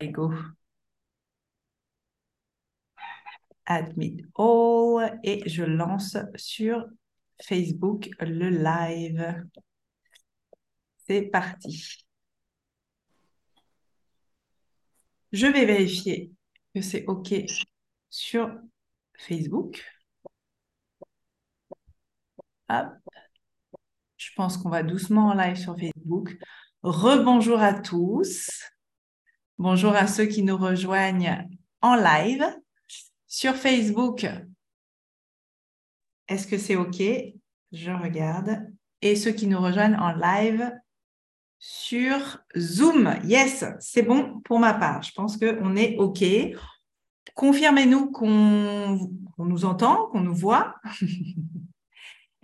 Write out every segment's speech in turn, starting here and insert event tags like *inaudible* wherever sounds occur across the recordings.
Et go. Admit all et je lance sur Facebook le live. C'est parti. Je vais vérifier que c'est OK sur Facebook. Hop. Je pense qu'on va doucement en live sur Facebook. Rebonjour à tous. Bonjour à ceux qui nous rejoignent en live. Sur Facebook, est-ce que c'est OK? Je regarde. Et ceux qui nous rejoignent en live sur Zoom. Yes, c'est bon pour ma part. Je pense qu'on est OK. Confirmez-nous qu'on nous entend, qu'on nous voit. *laughs*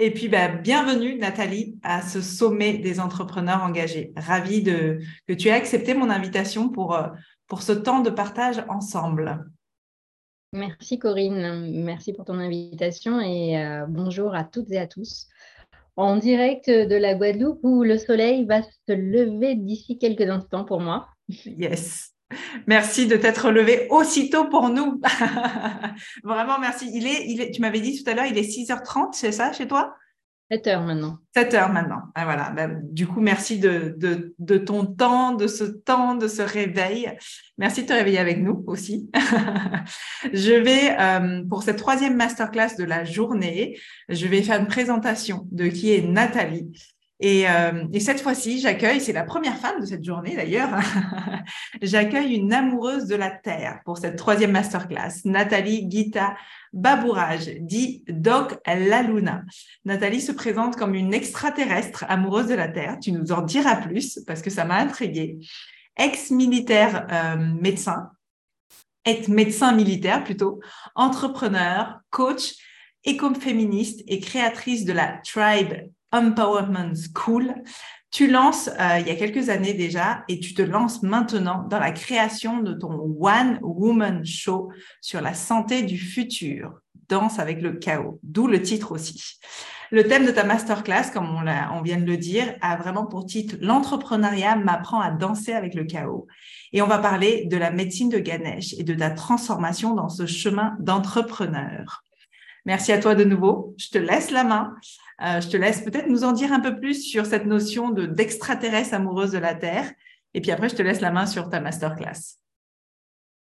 Et puis, bah, bienvenue Nathalie à ce sommet des entrepreneurs engagés. Ravie de, que tu aies accepté mon invitation pour, euh, pour ce temps de partage ensemble. Merci Corinne, merci pour ton invitation et euh, bonjour à toutes et à tous. En direct de la Guadeloupe où le soleil va se lever d'ici quelques instants pour moi. Yes. Merci de t'être levé aussitôt pour nous. *laughs* Vraiment, merci. Il est, il est, tu m'avais dit tout à l'heure, il est 6h30, c'est ça chez toi? 7 heures maintenant. 7 heures maintenant. Ah, voilà. Ben, du coup, merci de, de, de, ton temps, de ce temps, de ce réveil. Merci de te réveiller avec nous aussi. *laughs* je vais, euh, pour cette troisième masterclass de la journée, je vais faire une présentation de qui est Nathalie. Et, euh, et, cette fois-ci, j'accueille, c'est la première femme de cette journée d'ailleurs, *laughs* j'accueille une amoureuse de la Terre pour cette troisième masterclass, Nathalie Guita Babourage, dit Doc Luna. Nathalie se présente comme une extraterrestre amoureuse de la Terre. Tu nous en diras plus parce que ça m'a intriguée. Ex-militaire euh, médecin, ex-médecin militaire plutôt, entrepreneur, coach, écoféministe et créatrice de la Tribe Empowerment School. Tu lances euh, il y a quelques années déjà et tu te lances maintenant dans la création de ton One Woman Show sur la santé du futur, Danse avec le chaos, d'où le titre aussi. Le thème de ta masterclass, comme on, on vient de le dire, a vraiment pour titre L'entrepreneuriat m'apprend à danser avec le chaos. Et on va parler de la médecine de Ganesh et de ta transformation dans ce chemin d'entrepreneur. Merci à toi de nouveau. Je te laisse la main. Euh, je te laisse peut-être nous en dire un peu plus sur cette notion de d'extraterrestre amoureuse de la Terre. Et puis après, je te laisse la main sur ta masterclass.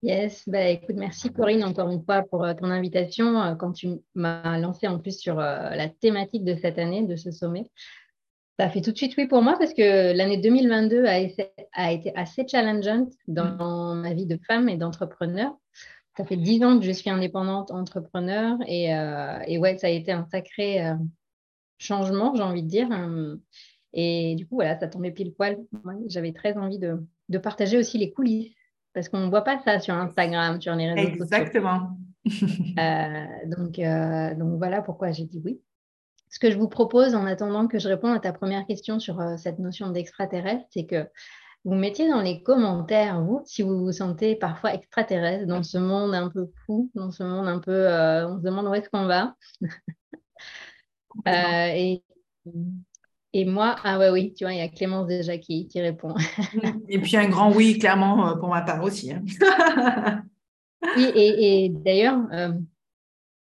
Yes, bah, écoute, merci Corinne encore une fois pour euh, ton invitation. Euh, quand tu m'as lancé en plus sur la thématique de cette année, de ce sommet, ça fait tout de suite oui pour moi parce que l'année 2022 a, été assez challengeante dans ma vie de femme et d'entrepreneur. Ça fait dix ans que je suis indépendante entrepreneur et, et ouais, ça a été un sacré changement, j'ai envie de dire. Euh, et du coup, voilà, ça tombait pile poil. J'avais très envie de, partager aussi les coulisses parce qu'on ne voit pas ça sur Instagram, sur les réseaux sociaux. Exactement. *laughs* Euh, donc, euh, donc voilà pourquoi j'ai dit oui. Ce que je vous propose en attendant que je réponde à ta première question sur cette notion d'extraterrestre, c'est que vous mettiez dans les commentaires, vous, si vous vous sentez parfois extraterrestre dans ce monde un peu fou, dans ce monde un peu, on se demande où est-ce qu'on va. *laughs* Euh, et, et moi, ah ouais, oui, tu vois, il y a Clémence déjà qui, qui répond. *laughs* et puis un grand oui, clairement, euh, pour ma part aussi. Hein. *laughs* oui, et, et d'ailleurs, euh,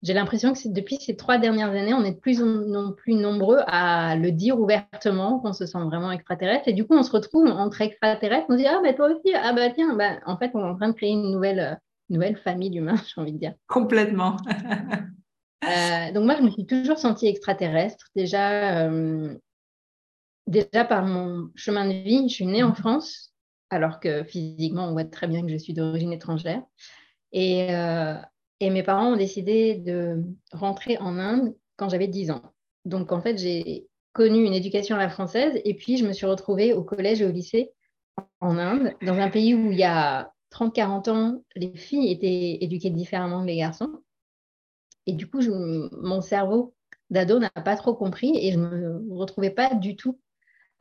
j'ai l'impression que depuis ces trois dernières années, on est de plus en plus nombreux à le dire ouvertement, qu'on se sent vraiment extraterrestre. Et du coup, on se retrouve entre extraterrestres. On se dit, ah, bah toi aussi, ah, bah tiens, bah, en fait, on est en train de créer une nouvelle, nouvelle famille d'humains, *laughs* j'ai envie de dire. Complètement. Euh, donc moi, je me suis toujours sentie extraterrestre. Déjà, euh, déjà par mon chemin de vie, je suis née en mhm. France, alors que physiquement, on voit très bien que je suis d'origine étrangère. Et, euh, et, mes parents ont décidé de rentrer en Inde quand j'avais 10 ans. Donc en fait, j'ai connu une éducation à la française et puis je me suis retrouvée au collège et au lycée en Inde, dans un pays où il y a 30-40 ans, les filles étaient éduquées différemment que les garçons. Et du coup, mon cerveau d'ado n'a pas trop compris et je ne me retrouvais pas du tout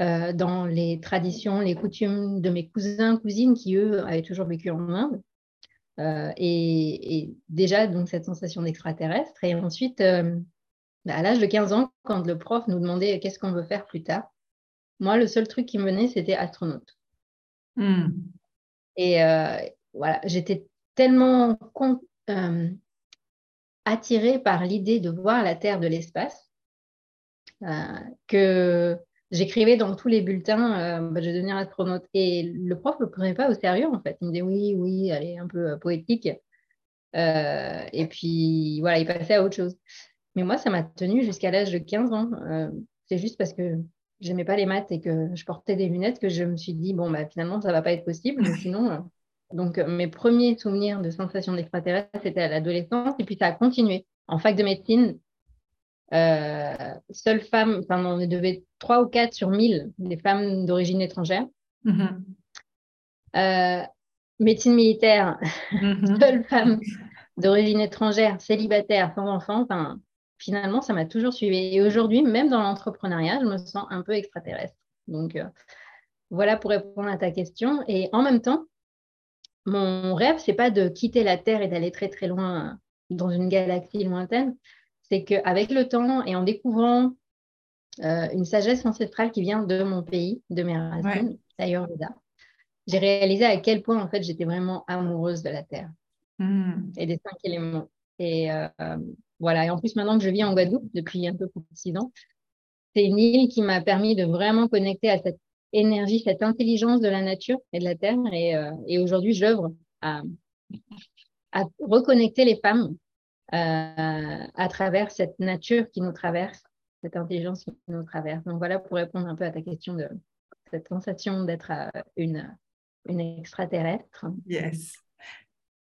euh, dans les traditions, les coutumes de mes cousins, cousines qui, eux, avaient toujours vécu en Inde. Euh, et, déjà, donc, cette sensation d'extraterrestre. Et ensuite, euh, à l'âge de 15 ans, quand le prof nous demandait qu'est-ce qu'on veut faire plus tard, moi, le seul truc qui me venait, c'était astronaute. Hmm. Et voilà, j'étais tellement attirée par l'idée de voir la Terre de l'espace que j'écrivais dans tous les bulletins, bah, je vais devenir astronaute. Et le prof ne le prenait pas au sérieux, en fait. Il me disait oui, oui, elle est un peu poétique. et puis, voilà, il passait à autre chose. Mais moi, ça m'a tenu jusqu'à l'âge de 15 ans. Euh, c'est juste parce que j'aimais pas les maths et que je portais des lunettes que je me suis dit, bon, bah, finalement, ça va pas être possible. sinon, euh, donc, euh, mes premiers souvenirs de sensations d'extraterrestre, c'était à l'adolescence. Et puis, ça a continué. En fac de médecine, seule femme, enfin, on devait 3 ou 4 sur 1000 des femmes d'origine étrangère. Mm-hmm. médecine militaire, mm-hmm. *laughs* seule femme d'origine étrangère, célibataire, sans enfant. Enfin, finalement, ça m'a toujours suivi. Et aujourd'hui, même dans l'entrepreneuriat, je me sens un peu extraterrestre. Donc, euh, voilà pour répondre à ta question. Et en même temps, mon rêve, c'est pas de quitter la Terre et d'aller très très loin dans une galaxie lointaine. C'est qu'avec le temps et en découvrant euh, une sagesse ancestrale qui vient de mon pays, de mes racines, d'ailleurs j'ai réalisé à quel point en fait j'étais vraiment amoureuse de la Terre hmm. et des cinq éléments. Et euh, voilà, et en plus, maintenant que je vis en Guadeloupe depuis un peu plus de six ans, c'est une île qui m'a permis de vraiment connecter à cette énergie, cette intelligence de la nature et de la terre. Et, euh, et aujourd'hui, j'œuvre à, à, reconnecter les femmes euh, à travers cette nature qui nous traverse, cette intelligence qui nous traverse. Donc voilà pour répondre un peu à ta question de cette sensation d'être euh, une, une extraterrestre. Yes.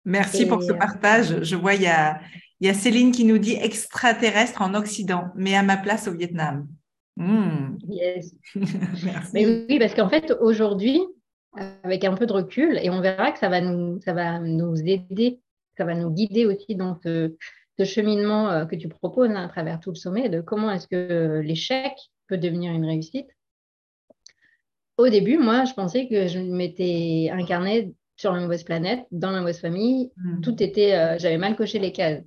Merci pour ce partage. Je vois, il y a, il y a Céline qui nous dit extraterrestre en Occident, mais à ma place au Vietnam. Hmm. Yes. *laughs* mais oui, parce qu'en fait, aujourd'hui, avec un peu de recul, et on verra que ça va nous, ça va nous aider, ça va nous guider aussi dans ce, cheminement euh, que tu proposes hein, à travers tout le sommet, de comment est-ce que l'échec peut devenir une réussite. Au début, moi, je pensais que je m'étais incarnée sur la mauvaise planète, dans la mauvaise famille. Hmm. Tout était, euh, j'avais mal coché les cases.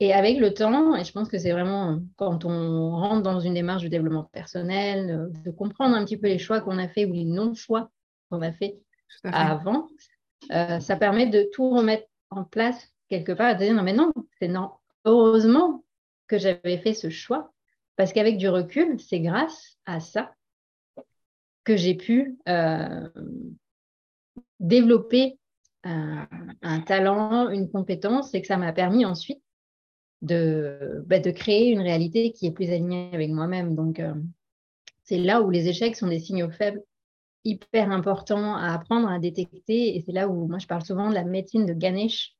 Et avec le temps, et je pense que c'est vraiment quand on rentre dans une démarche de développement personnel, de comprendre un petit peu les choix qu'on a fait ou les non-choix qu'on a fait, avant, euh, ça permet de tout remettre en place quelque part et de dire non, mais non, c'est non. Heureusement que j'avais fait ce choix, parce qu'avec du recul, c'est grâce à ça que j'ai pu euh, développer un, un, talent, une compétence, et que ça m'a permis ensuite de, bah, de créer une réalité qui est plus alignée avec moi-même. Donc, euh, c'est là où les échecs sont des signaux faibles hyper importants à apprendre à détecter. Et c'est là où moi, je parle souvent de la médecine de Ganesh.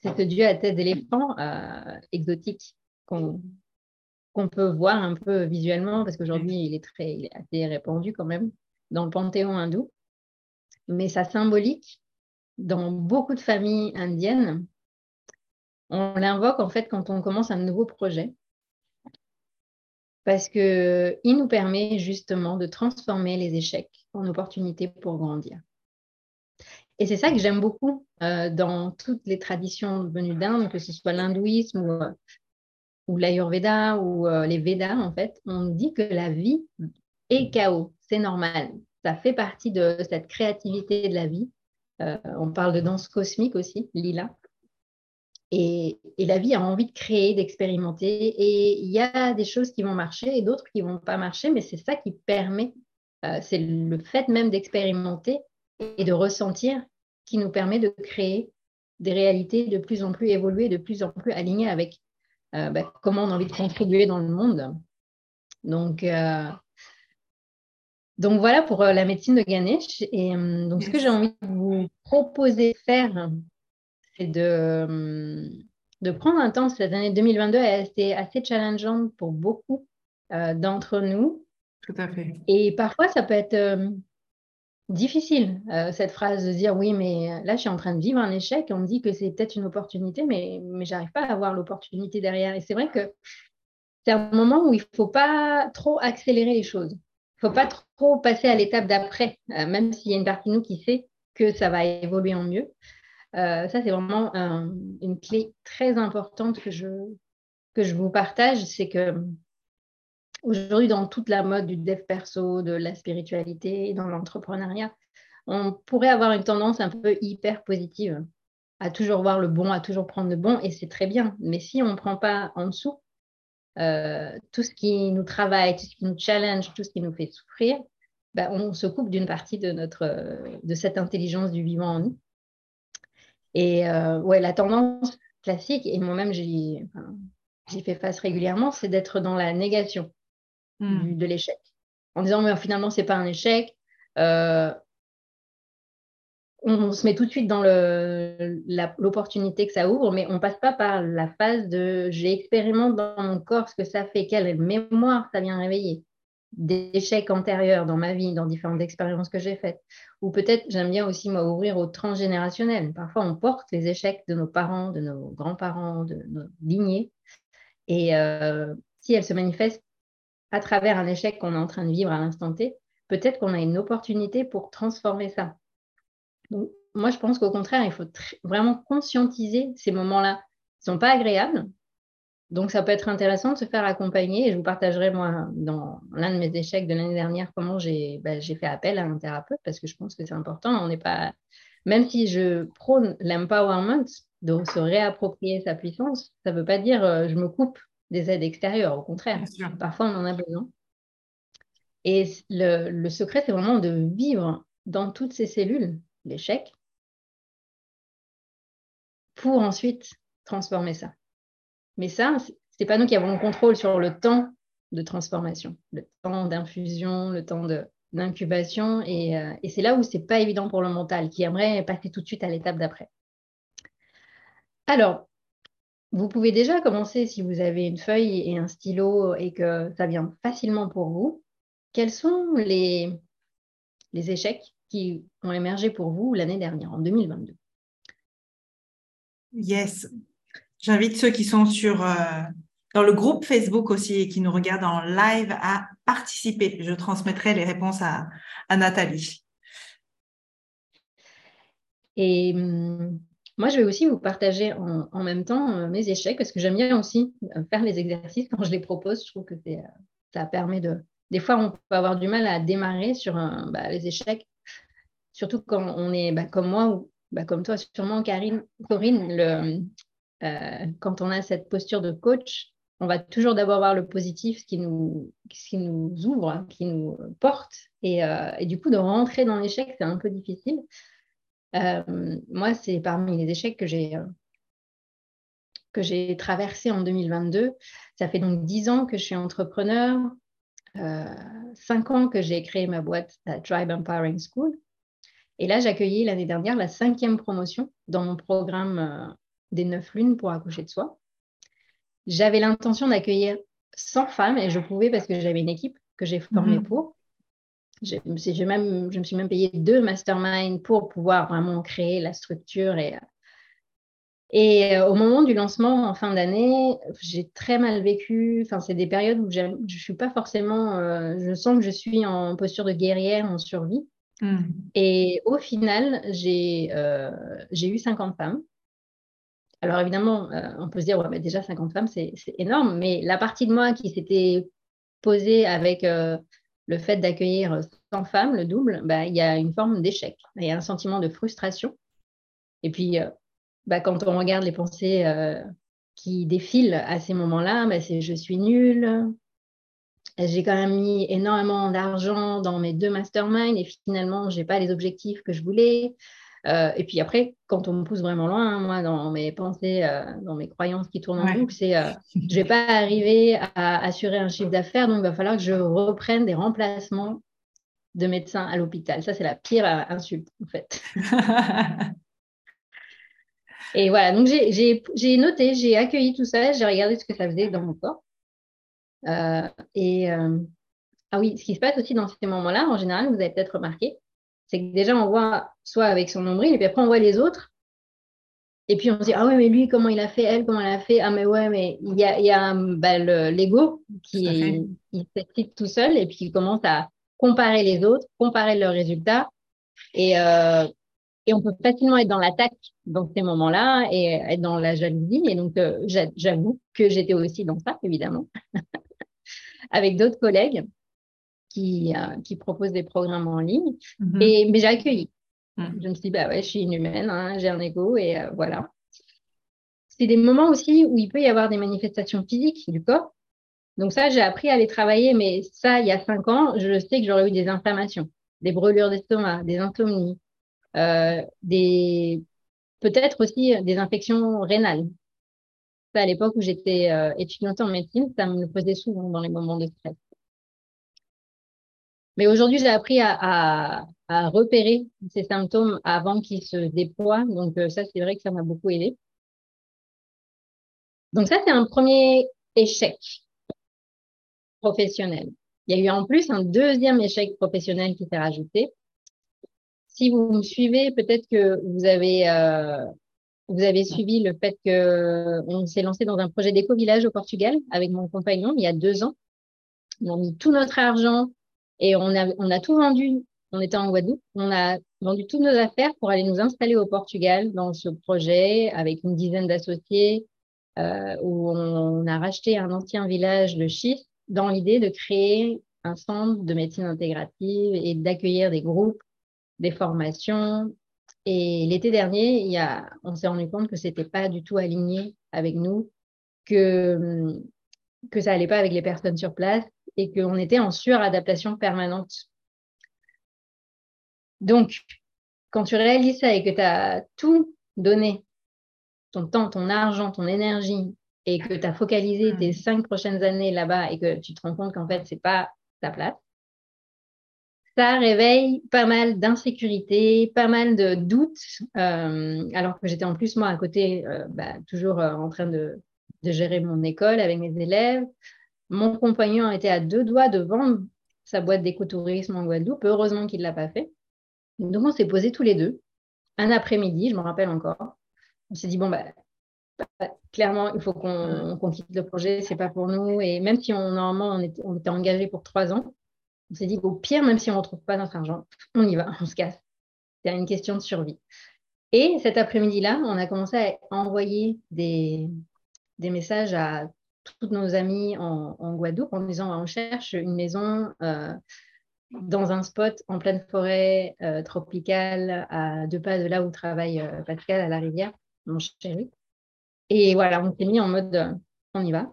C'est ce dieu à tête d'éléphant euh, exotique qu'on peut voir un peu visuellement parce qu'aujourd'hui, il, est très, il est assez répandu quand même dans le panthéon hindou. Mais sa symbolique, dans beaucoup de familles indiennes, on l'invoque en fait quand on commence un nouveau projet parce qu'il nous permet justement de transformer les échecs en opportunités pour grandir. Et c'est ça que j'aime beaucoup euh, dans toutes les traditions venues d'Inde, que ce soit l'hindouisme ou, euh, ou l'ayurveda ou euh, les Védas, en fait, on dit que la vie est chaos, c'est normal. Ça fait partie de cette créativité de la vie. on parle de danse cosmique aussi, lila. Et, la vie a envie de créer, d'expérimenter. Et il y a des choses qui vont marcher et d'autres qui ne vont pas marcher, mais c'est ça qui permet, euh, c'est le fait même d'expérimenter et de ressentir qui nous permet de créer des réalités de plus en plus évoluées, de plus en plus alignées avec euh, bah, comment on a envie de contribuer dans le monde. Donc, euh, donc voilà pour la médecine de Ganesh. Et donc ce que j'ai envie de vous proposer de faire c'est de, de prendre un temps. Cette année 2022 a été assez challengeante pour beaucoup euh, d'entre nous. Tout à fait. Et parfois, ça peut être euh, difficile, euh, cette phrase de dire oui, mais là, je suis en train de vivre un échec. On me dit que c'est peut-être une opportunité, mais, mais j'arrive pas à voir l'opportunité derrière. Et c'est vrai que c'est un moment où il ne faut pas trop accélérer les choses. Il ne faut pas trop passer à l'étape d'après, même s'il y a une partie de nous qui sait que ça va évoluer en mieux. Euh, ça, c'est vraiment une clé très importante que je, vous partage. C'est que aujourd'hui, dans toute la mode du dev perso, de la spiritualité, dans l'entrepreneuriat, on pourrait avoir une tendance un peu hyper positive à toujours voir le bon, à toujours prendre le bon, et c'est très bien. Mais si on ne prend pas en dessous euh, tout ce qui nous travaille, tout ce qui nous challenge, tout ce qui nous fait souffrir, ben, on se coupe d'une partie de cette intelligence du vivant en nous. Et euh, ouais, la tendance classique, et moi-même j'y fait face régulièrement, c'est d'être dans la négation hmm. de l'échec. En disant, mais finalement, ce n'est pas un échec. Euh, on, se met tout de suite dans l'opportunité que ça ouvre, mais on ne passe pas par la phase de j'expérimente dans mon corps ce que ça fait, quelle mémoire ça vient réveiller d'échecs antérieurs dans ma vie, dans différentes expériences que j'ai faites. Ou peut-être, j'aime bien aussi m'ouvrir au transgénérationnel. Parfois, on porte les échecs de nos parents, de nos grands-parents, de nos lignées. Et euh, si elles se manifestent à travers un échec qu'on est en train de vivre à l'instant T, peut-être qu'on a une opportunité pour transformer ça. Donc, moi, je pense qu'au contraire, il faut vraiment conscientiser ces moments-là. Ils ne sont pas agréables, donc, ça peut être intéressant de se faire accompagner. Et je vous partagerai, moi, dans l'un de mes échecs de l'année dernière, comment j'ai bah, fait appel à un thérapeute parce que je pense que c'est important. On n'est pas, même si je prône l'empowerment, de se réapproprier sa puissance, ça ne veut pas dire euh, je me coupe des aides extérieures. Au contraire, parfois on en a besoin. Et le, le secret, c'est vraiment de vivre dans toutes ces cellules l'échec pour ensuite transformer ça. Mais ça, ce n'est pas nous qui avons le contrôle sur le temps de transformation, le temps d'infusion, le temps d'incubation. Et, euh, et c'est là où ce n'est pas évident pour le mental, qui aimerait passer tout de suite à l'étape d'après. Alors, vous pouvez déjà commencer, si vous avez une feuille et un stylo et que ça vient facilement pour vous, quels sont les, les échecs qui ont émergé pour vous l'année dernière, en 2022 Yes. J'invite ceux qui sont sur, euh, dans le groupe Facebook aussi et qui nous regardent en live à participer. Je transmettrai les réponses à, Nathalie. Et hum, moi, je vais aussi vous partager en, même temps euh, mes échecs parce que j'aime bien aussi euh, faire les exercices quand je les propose. Je trouve que ça permet de. Des fois, on peut avoir du mal à démarrer sur bah, les échecs, surtout quand on est bah, comme moi ou bah, comme toi, sûrement, Karine, Corinne, euh, quand on a cette posture de coach, on va toujours d'abord voir le positif, ce qui nous, ouvre, qui nous porte. Euh, et, du coup, de rentrer dans l'échec, c'est un peu difficile. Euh, moi, c'est parmi les échecs que j'ai que j'ai traversé en 2022. Ça fait donc dix ans que je suis entrepreneur, cinq ans que j'ai créé ma boîte, la Tribe Empowering School. Et là, j'ai accueilli l'année dernière la cinquième promotion dans mon programme des neuf lunes pour accoucher de soi. J'avais l'intention d'accueillir 100 femmes et je pouvais parce que j'avais une équipe que j'ai formée mhm. pour. même, je me suis même payé deux masterminds pour pouvoir vraiment créer la structure. Et, et euh, au moment du lancement en fin d'année, j'ai très mal vécu. Enfin, c'est des périodes où je ne suis pas forcément. Euh, je sens que je suis en posture de guerrière, en survie. Mhm. Et au final, j'ai euh, eu 50 femmes. Alors évidemment, euh, on peut se dire, ouais, mais déjà 50 femmes, c'est énorme, mais la partie de moi qui s'était posée avec euh, le fait d'accueillir 100 femmes, le double, bah, il y a une forme d'échec, il y a un sentiment de frustration. Et puis, euh, bah, quand on regarde les pensées qui défilent à ces moments-là, bah, c'est je suis nulle, j'ai quand même mis énormément d'argent dans mes deux masterminds et finalement, je n'ai pas les objectifs que je voulais. Euh, et puis après, quand on me pousse vraiment loin, hein, moi, dans mes pensées, euh, dans mes croyances qui tournent en boucle, c'est euh, je ne vais pas arriver à assurer un chiffre d'affaires, donc il va falloir que je reprenne des remplacements de médecins à l'hôpital. Ça, c'est la pire insulte, en fait. *laughs* et voilà, donc j'ai noté, j'ai accueilli tout ça, j'ai regardé ce que ça faisait dans mon corps. et ah oui, ce qui se passe aussi dans ces moments-là, en général, vous avez peut-être remarqué, c'est que déjà, on voit soit avec son nombril, et puis après, on voit les autres. Et puis, on se dit, ah ouais, mais lui, comment il a fait, elle, comment elle a fait? Ah, mais ouais, mais il y a, il y a bah, l'ego qui s'excite tout seul et puis il commence à comparer les autres, comparer leurs résultats. Et, euh, et on peut facilement être dans l'attaque dans ces moments-là et être dans la jalousie. Et donc, euh, j'avoue que j'étais aussi dans ça, évidemment, *laughs* avec d'autres collègues qui, euh, qui proposent des programmes en ligne. Mhm. Et, mais j'ai accueilli. Mm. Je me suis dit, bah ouais, je suis une humaine, hein, j'ai un ego et euh, voilà. C'est des moments aussi où il peut y avoir des manifestations physiques du corps. Donc ça, j'ai appris à les travailler, mais ça, il y a cinq ans, je sais que j'aurais eu des inflammations, des brûlures d'estomac, des insomnies, euh, des peut-être aussi des infections rénales. Ça, à l'époque où j'étais euh, étudiante en médecine, ça me le faisait souvent dans les moments de stress. Mais aujourd'hui, j'ai appris à, repérer ces symptômes avant qu'ils se déploient. Donc, euh, ça, c'est vrai que ça m'a beaucoup aidé. Donc, ça, c'est un premier échec professionnel. Il y a eu en plus un deuxième échec professionnel qui s'est rajouté. Si vous me suivez, peut-être que vous avez, euh, vous avez suivi le fait qu'on s'est lancé dans un projet d'éco-village au Portugal avec mon compagnon il y a deux ans. On a mis tout notre argent, et on a, tout vendu. On était en Guadeloupe. On a vendu toutes nos affaires pour aller nous installer au Portugal dans ce projet avec une dizaine d'associés euh, où on, a racheté un ancien village de schiste dans l'idée de créer un centre de médecine intégrative et d'accueillir des groupes, des formations. Et l'été dernier, il y a, on s'est rendu compte que c'était pas du tout aligné avec nous, que que ça allait pas avec les personnes sur place et qu'on était en suradaptation permanente. Donc, quand tu réalises ça et que tu as tout donné, ton temps, ton argent, ton énergie, et que tu as focalisé tes cinq prochaines années là-bas et que tu te rends compte qu'en fait, ce n'est pas ta place, ça réveille pas mal d'insécurité, pas mal de doutes, euh, alors que j'étais en plus, moi, à côté, euh, bah, toujours euh, en train de, de, gérer mon école avec mes élèves, mon compagnon était à deux doigts de vendre sa boîte d'écotourisme en Guadeloupe. Heureusement qu'il ne l'a pas fait. Donc, on s'est posés tous les deux. Un après-midi, je me rappelle encore. On s'est dit, bon, bah, bah clairement, il faut qu'on quitte le projet, c'est pas pour nous. Et même si on, normalement, on était, on était engagé pour trois ans, on s'est dit, au pire, même si on ne retrouve pas notre argent, on y va, *laughs* on se casse. C'est une question de survie. Et cet après-midi-là, on a commencé à envoyer des, des messages à toutes nos amies en, Guadeloupe en disant on cherche une maison euh, dans un spot en pleine forêt euh, tropicale à deux pas de là où travaille euh, Pascal à la rivière, mon chéri. Et voilà, on s'est mis en mode on y va.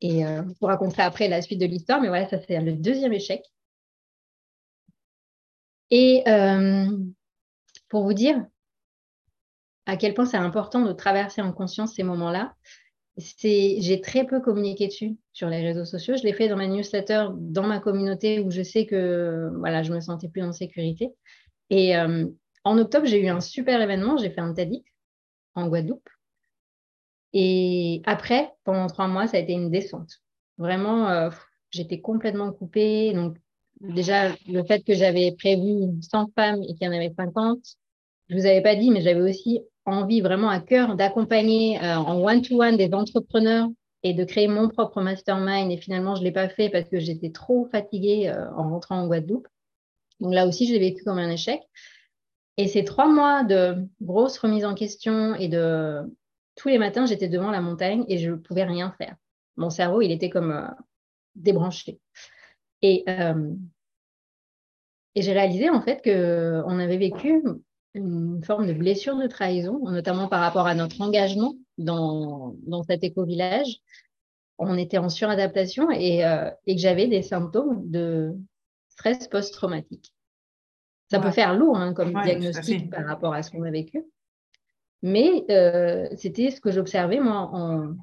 Et je vous raconterai après la suite de l'histoire, mais voilà, ça c'est le deuxième échec. Et pour vous dire à quel point c'est important de traverser en conscience ces moments-là, j'ai très peu communiqué dessus sur les réseaux sociaux. Je l'ai fait dans ma newsletter, dans ma communauté où je sais que voilà, je me sentais plus en sécurité. Et euh, en octobre, j'ai eu un super événement. J'ai fait un TEDx en Guadeloupe. Et après, pendant trois mois, ça a été une descente. Vraiment, euh, j'étais complètement coupée. Donc, déjà, le fait que j'avais prévu 100 femmes et qu'il y en avait 50, je ne vous avais pas dit, mais j'avais aussi envie vraiment à cœur d'accompagner euh, en one-to-one des entrepreneurs et de créer mon propre mastermind. Et finalement, je ne l'ai pas fait parce que j'étais trop fatiguée euh, en rentrant en Guadeloupe. Donc là aussi, je l'ai vécu comme un échec. Et ces trois mois de grosse remise en question et de tous les matins, j'étais devant la montagne et je ne pouvais rien faire. Mon cerveau, il était comme euh, débranché. Et, et j'ai réalisé en fait qu'on avait vécu une forme de blessure de trahison, notamment par rapport à notre engagement dans, dans cet éco-village. On était en suradaptation et, euh, et que j'avais des symptômes de stress post-traumatique. Ça peut faire lourd hein, comme diagnostic par rapport à ce qu'on a vécu. Mais euh, c'était ce que j'observais moi en,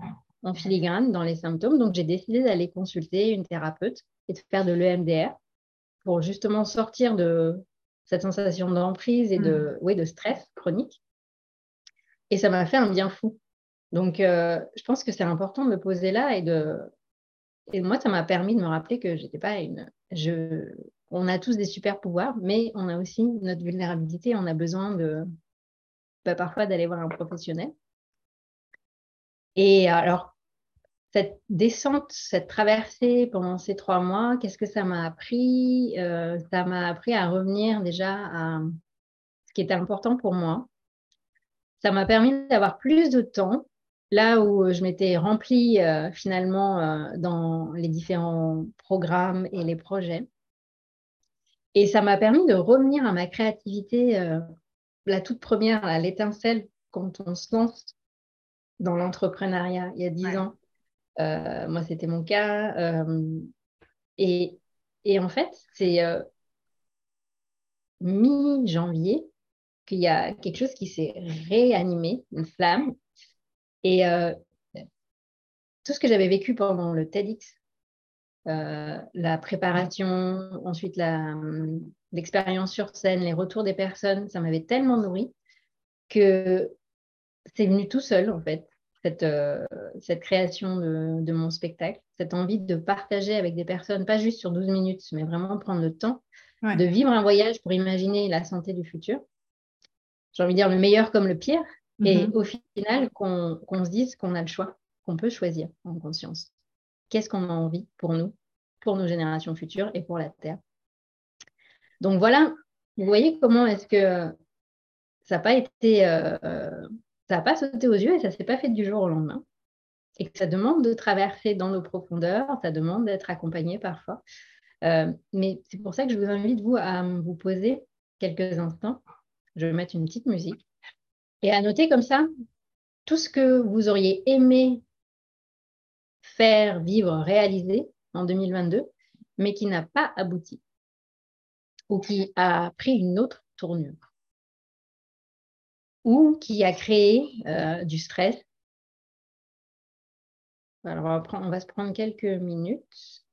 en, filigrane dans les symptômes. Donc j'ai décidé d'aller consulter une thérapeute et de faire de l'EMDR pour justement sortir de, cette sensation d'emprise et de, mm. oui, de stress chronique. Et ça m'a fait un bien fou. Donc, euh, je pense que c'est important de me poser là et de. Et moi, ça m'a permis de me rappeler que j'étais pas une. Je... On a tous des super pouvoirs, mais on a aussi notre vulnérabilité. On a besoin de. Bah, parfois d'aller voir un professionnel. Et alors, cette descente, cette traversée pendant ces trois mois, qu'est-ce que ça m'a appris euh, Ça m'a appris à revenir déjà à ce qui était important pour moi. Ça m'a permis d'avoir plus de temps, là où je m'étais remplie euh, finalement euh, dans les différents programmes et les projets. Et ça m'a permis de revenir à ma créativité, la toute première, l'étincelle, quand on se lance dans l'entrepreneuriat il y a dix ans. Euh, moi, c'était mon cas. et, et, en fait, c'est mi-janvier qu'il y a quelque chose qui s'est réanimé, une flamme. Et tout ce que j'avais vécu pendant le TEDx, euh, la préparation, ensuite l'expérience sur scène, les retours des personnes, ça m'avait tellement nourri que c'est venu tout seul en fait, cette, euh, cette création de, de, mon spectacle, cette envie de partager avec des personnes, pas juste sur 12 minutes, mais vraiment prendre le temps de vivre un voyage pour imaginer la santé du futur. J'ai envie de dire le meilleur comme le pire, et mm-hmm. au final qu'on se dise qu'on a le choix qu'on peut choisir en conscience. Qu'est-ce qu'on a envie pour nous, pour nos générations futures et pour la Terre. Donc voilà, vous voyez comment est-ce que ça n'a pas été, euh, ça n'a pas sauté aux yeux et ça ne s'est pas fait du jour au lendemain. Et que ça demande de traverser dans nos profondeurs, ça demande d'être accompagné parfois. Euh, mais c'est pour ça que je vous invite, vous, à vous poser quelques instants. Je vais mettre une petite musique. Et à noter comme ça tout ce que vous auriez aimé faire, vivre, réaliser en 2022, mais qui n'a pas abouti ou qui a pris une autre tournure ou qui a créé euh, du stress. Alors, on va, on va se prendre quelques minutes.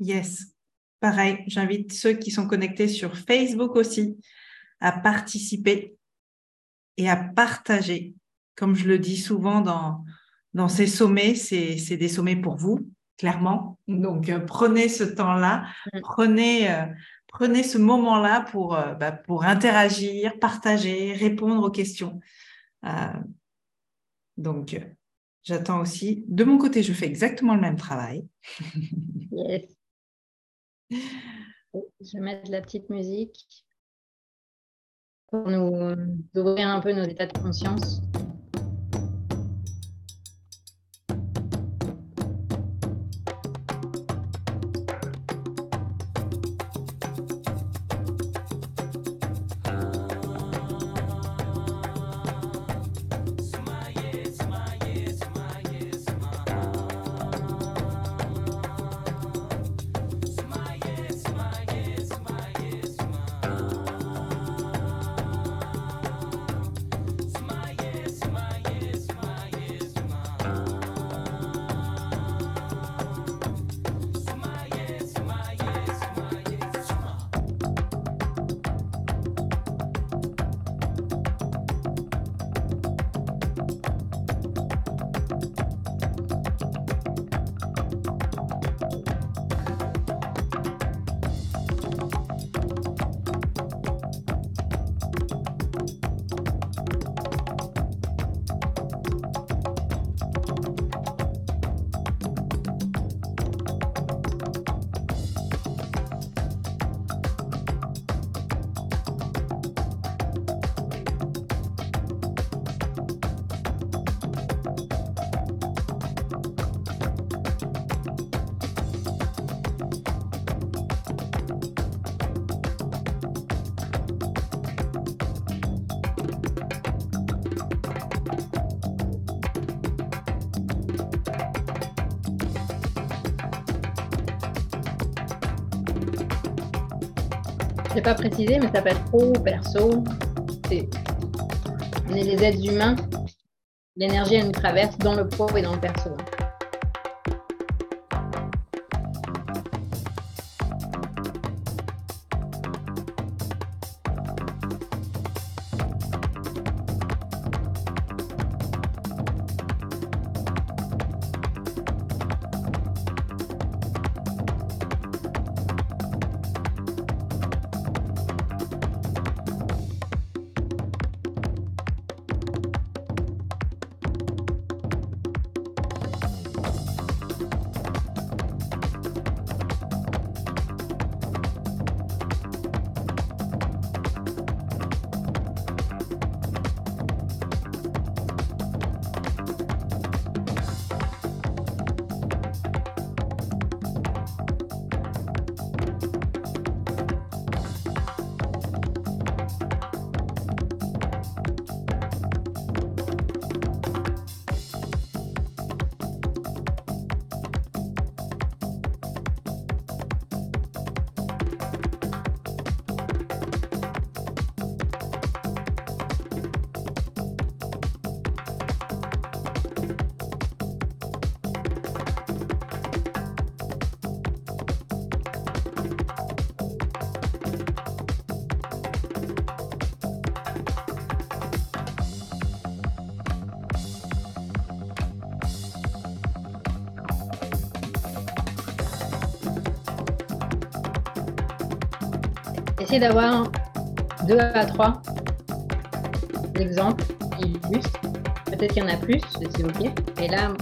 Yes. Pareil, j'invite ceux qui sont connectés sur Facebook aussi à participer et à partager. Comme je le dis souvent dans, dans ces sommets, c'est des sommets pour vous, clairement. Donc, euh, prenez ce temps-là, mm. prenez, euh, prenez ce moment-là pour, euh, bah, pour interagir, partager, répondre aux questions. donc, j'attends aussi. De mon côté, je fais exactement le même travail. *laughs* yes. *laughs* Je vais mettre la petite musique pour nous ouvrir un peu nos états de conscience. Pas précisé, mais ça peut être pro, perso. On est les êtres humains. L'énergie, elle nous traverse dans le pro et dans le perso. Essayer d'avoir deux à trois exemples qui illustrent. Peut-être qu'il y en a plus, c'est OK. Et là,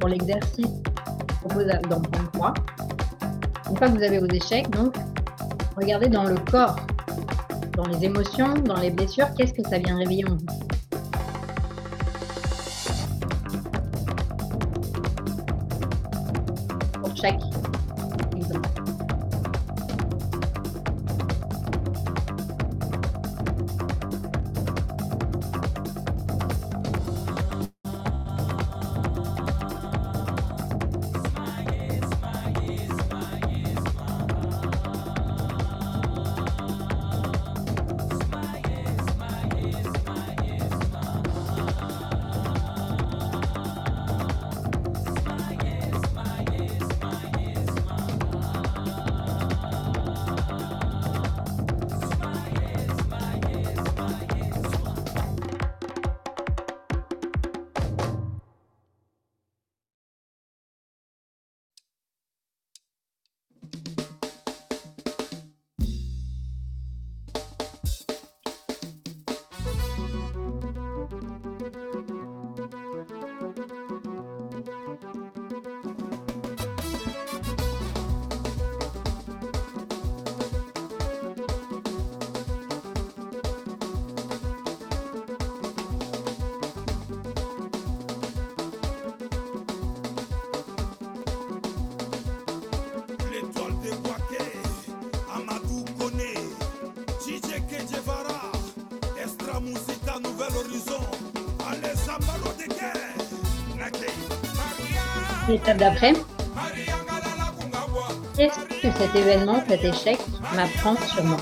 pour l'exercice, je propose d'en prendre trois. Une fois que vous avez vos échecs, donc, regardez dans le corps, dans les émotions, dans les blessures, qu'est-ce que ça vient réveiller en vous? L'étape d'après, qu'est-ce que cet événement, cet échec m'apprend sur moi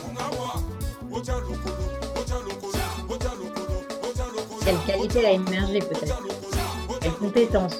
Quelle qualité a émergé peut-être Quelle compétence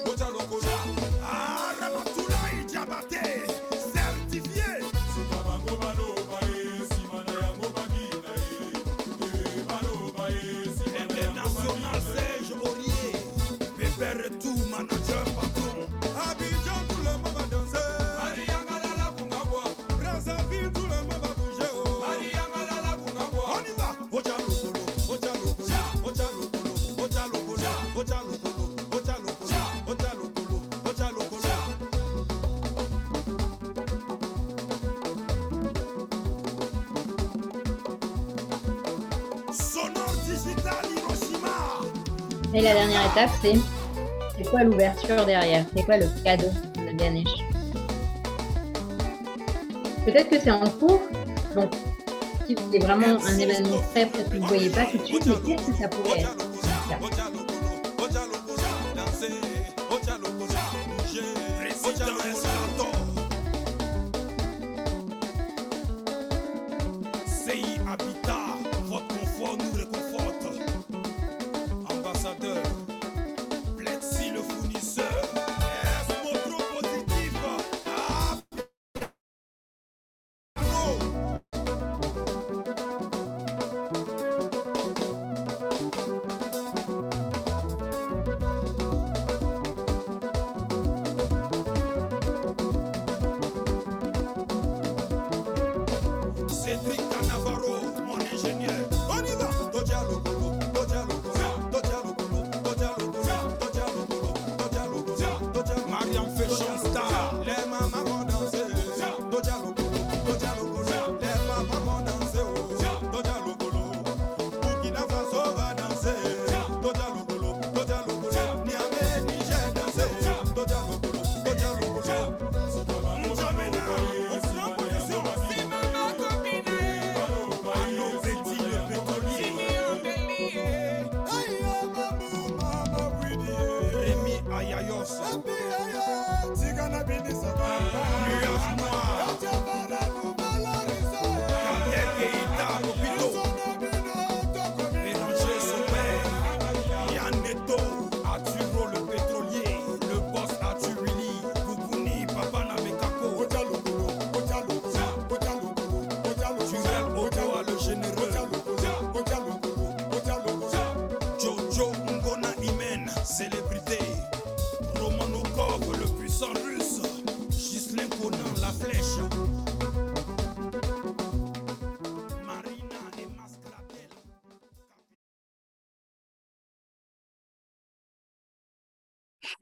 c'est quoi l'ouverture derrière? C'est quoi le cadeau de Ganesh? Peut-être que c'est en cours, donc si c'est vraiment un événement très peut-être que vous ne voyez pas tout de suite, mais qu'est-ce que ça pourrait être *laughs*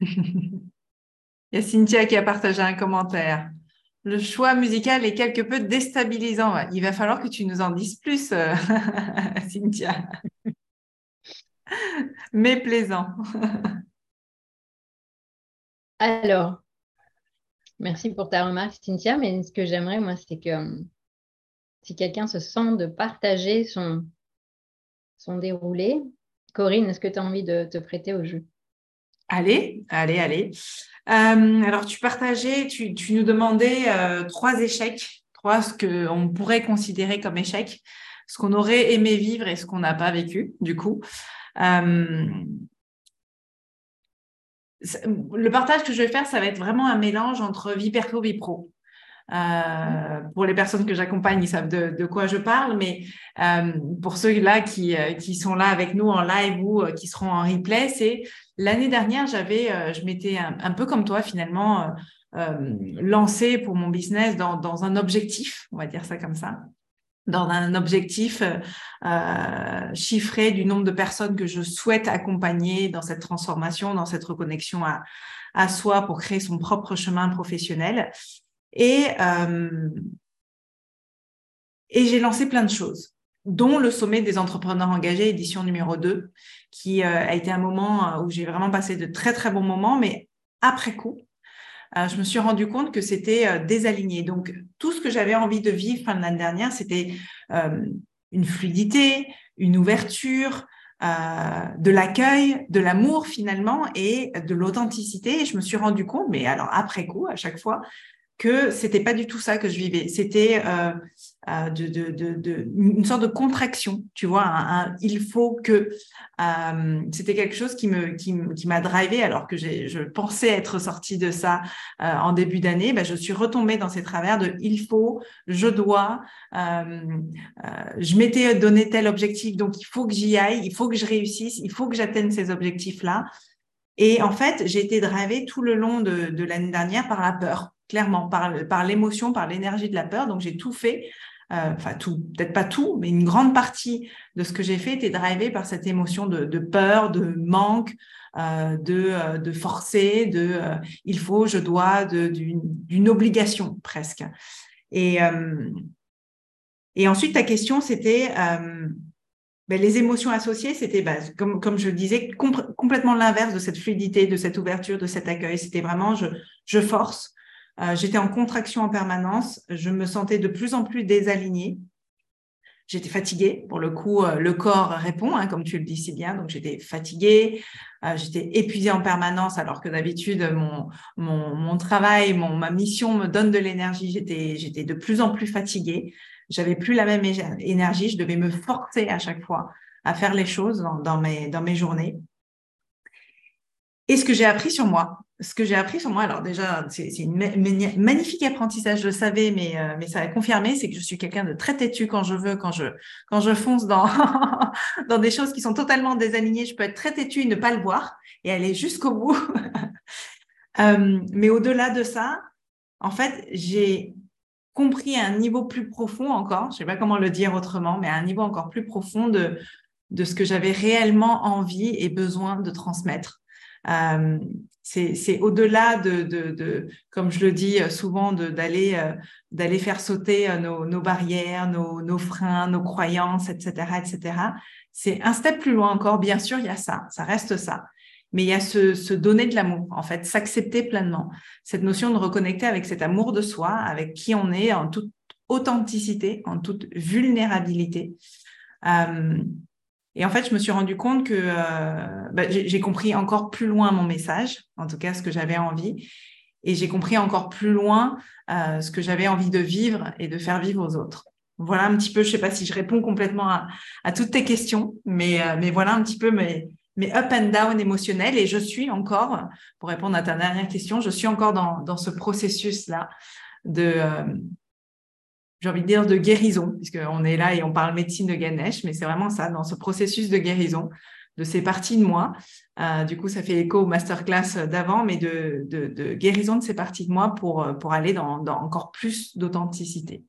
Il y a Cynthia qui a partagé un commentaire. Le choix musical est quelque peu déstabilisant. Il va falloir que tu nous en dises plus, euh, *laughs* Cynthia. *laughs* Mais plaisant. Alors, merci pour ta remarque, Cynthia. Mais ce que j'aimerais, moi, c'est que euh, si quelqu'un se sent de partager son, son déroulé, Corinne, est-ce que tu as envie de te prêter au jeu? Allez, allez, allez. Euh, alors, tu partageais, tu, nous demandais euh, trois échecs, trois ce qu'on pourrait considérer comme échecs, ce qu'on aurait aimé vivre et ce qu'on n'a pas vécu, du coup. Euh, le partage que je vais faire, ça va être vraiment un mélange entre vie perso, vie pro. Pour les personnes que j'accompagne, ils savent de, quoi je parle, mais pour ceux-là qui, qui sont là avec nous en live ou qui seront en replay, c'est l'année dernière, j'avais, je m'étais un, peu comme toi finalement lancé pour mon business dans, un objectif, on va dire ça comme ça dans un objectif euh, chiffré du nombre de personnes que je souhaite accompagner dans cette transformation, dans cette reconnexion à, soi pour créer son propre chemin professionnel. Euh, et j'ai lancé plein de choses, dont le sommet des entrepreneurs engagés, édition numéro 2, qui euh, a été un moment euh, où j'ai vraiment passé de très, très bons moments, mais après coup, euh, je me suis rendu compte que c'était désaligné. Donc, tout ce que j'avais envie de vivre fin de l'année dernière, c'était une fluidité, une ouverture, de l'accueil, de l'amour finalement et de l'authenticité. Et je me suis rendu compte, mais alors après coup, à chaque fois, que c'était pas du tout ça que je vivais. C'était euh, de, une sorte de contraction, tu vois. Un, il faut que euh, c'était quelque chose qui me qui, m'a drivé alors que je pensais être sortie de ça euh, en début d'année. Ben, je suis retombée dans ces travers de il faut, je dois. Euh, euh, je m'étais donné tel objectif, donc il faut que j'y aille, il faut que je réussisse, il faut que j'atteigne ces objectifs là. Et en fait, j'ai été drivée tout le long de l'année dernière par la peur clairement, par, par l'émotion, par l'énergie de la peur. Donc, j'ai tout fait. Euh, enfin, tout, peut-être pas tout, mais une grande partie de ce que j'ai fait était drivé par cette émotion de, peur, de manque, euh, de, euh, de forcer, de il faut, je dois, d'une obligation presque. Et, et ensuite, ta question, c'était ben, les émotions associées, c'était, ben, comme, comme je le disais, complètement l'inverse de cette fluidité, de cette ouverture, de cet accueil. C'était vraiment, je, je force, euh, j'étais en contraction en permanence. Je me sentais de plus en plus désalignée. J'étais fatiguée. Pour le coup, euh, le corps répond, hein, comme tu le dis si bien. Donc, j'étais fatiguée. Euh, j'étais épuisée en permanence, alors que d'habitude, mon, mon, travail, mon, ma mission me donne de l'énergie. J'étais, de plus en plus fatiguée. J'avais plus la même énergie. Je devais me forcer à chaque fois à faire les choses dans mes, dans mes journées. Et ce que j'ai appris sur moi, ce que j'ai appris sur moi, alors déjà, c'est une magnifique apprentissage, je le savais, mais, euh, mais ça a confirmé, c'est que je suis quelqu'un de très têtu quand je veux, quand je, quand je fonce dans, *laughs* dans des choses qui sont totalement désalignées, je peux être très têtu et ne pas le voir et aller jusqu'au bout. *laughs* euh, mais au-delà de ça, en fait, j'ai compris à un niveau plus profond encore, je ne sais pas comment le dire autrement, mais à un niveau encore plus profond de, de ce que j'avais réellement envie et besoin de transmettre. Euh, c'est au-delà de, comme je le dis souvent, d'aller euh, d'aller faire sauter euh, nos, barrières, nos, freins, nos croyances, etc., etc. C'est un step plus loin encore. Bien sûr, il y a ça, ça reste ça. Mais il y a ce donner de l'amour, en fait, s'accepter pleinement. Cette notion de reconnecter avec cet amour de soi, avec qui on est en toute authenticité, en toute vulnérabilité. Euh, et en fait, je me suis rendu compte que euh, bah, j'ai compris encore plus loin mon message, en tout cas ce que j'avais envie, et j'ai compris encore plus loin euh, ce que j'avais envie de vivre et de faire vivre aux autres. Voilà un petit peu, je ne sais pas si je réponds complètement à, toutes tes questions, mais, euh, mais voilà un petit peu mes, mes up and down émotionnels. Et je suis encore, pour répondre à ta dernière question, je suis encore dans, dans ce processus-là de, j'ai envie de dire, de guérison, puisqu'on est là et on parle médecine de Ganesh, mais c'est vraiment ça, dans ce processus de guérison de ces parties de moi. Euh, du coup, ça fait écho au masterclass d'avant, mais de, de, de, guérison de ces parties de moi pour, pour aller dans, dans encore plus d'authenticité.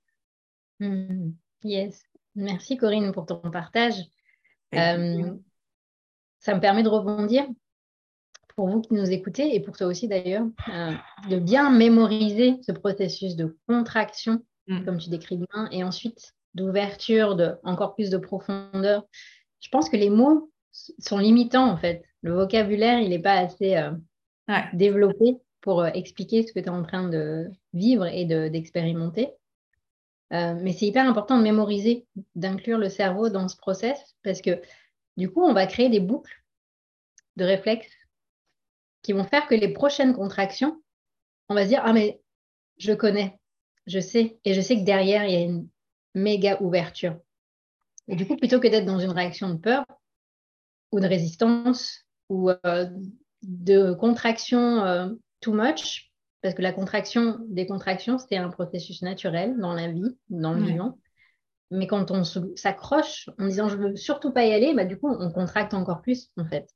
Mmh. Yes. Merci Corinne pour ton partage. Euh, ça me permet de rebondir pour vous qui nous écoutez et pour toi aussi d'ailleurs, euh, de bien mémoriser ce processus de contraction, Mm. comme tu décris bien, et ensuite d'ouverture, de encore plus de profondeur. Je pense que les mots sont limitants en fait. Le vocabulaire, il n'est pas assez euh, Ouais. développé pour euh, expliquer ce que tu es en train de vivre et de- d'expérimenter. Euh, mais c'est hyper important de mémoriser, d'inclure le cerveau dans ce process parce que du coup, on va créer des boucles de réflexes qui vont faire que les prochaines contractions, on va se dire, ah mais je connais, je sais, et je sais que derrière, il y a une méga ouverture. Et du coup, plutôt que d'être dans une réaction de peur ou de résistance ou euh, de contraction euh, too much, parce que la contraction des contractions, c'est un processus naturel dans la vie, dans le Ouais. vivant. Mais quand on s'accroche en disant je veux surtout pas y aller, bah, du coup, on contracte encore plus, en fait.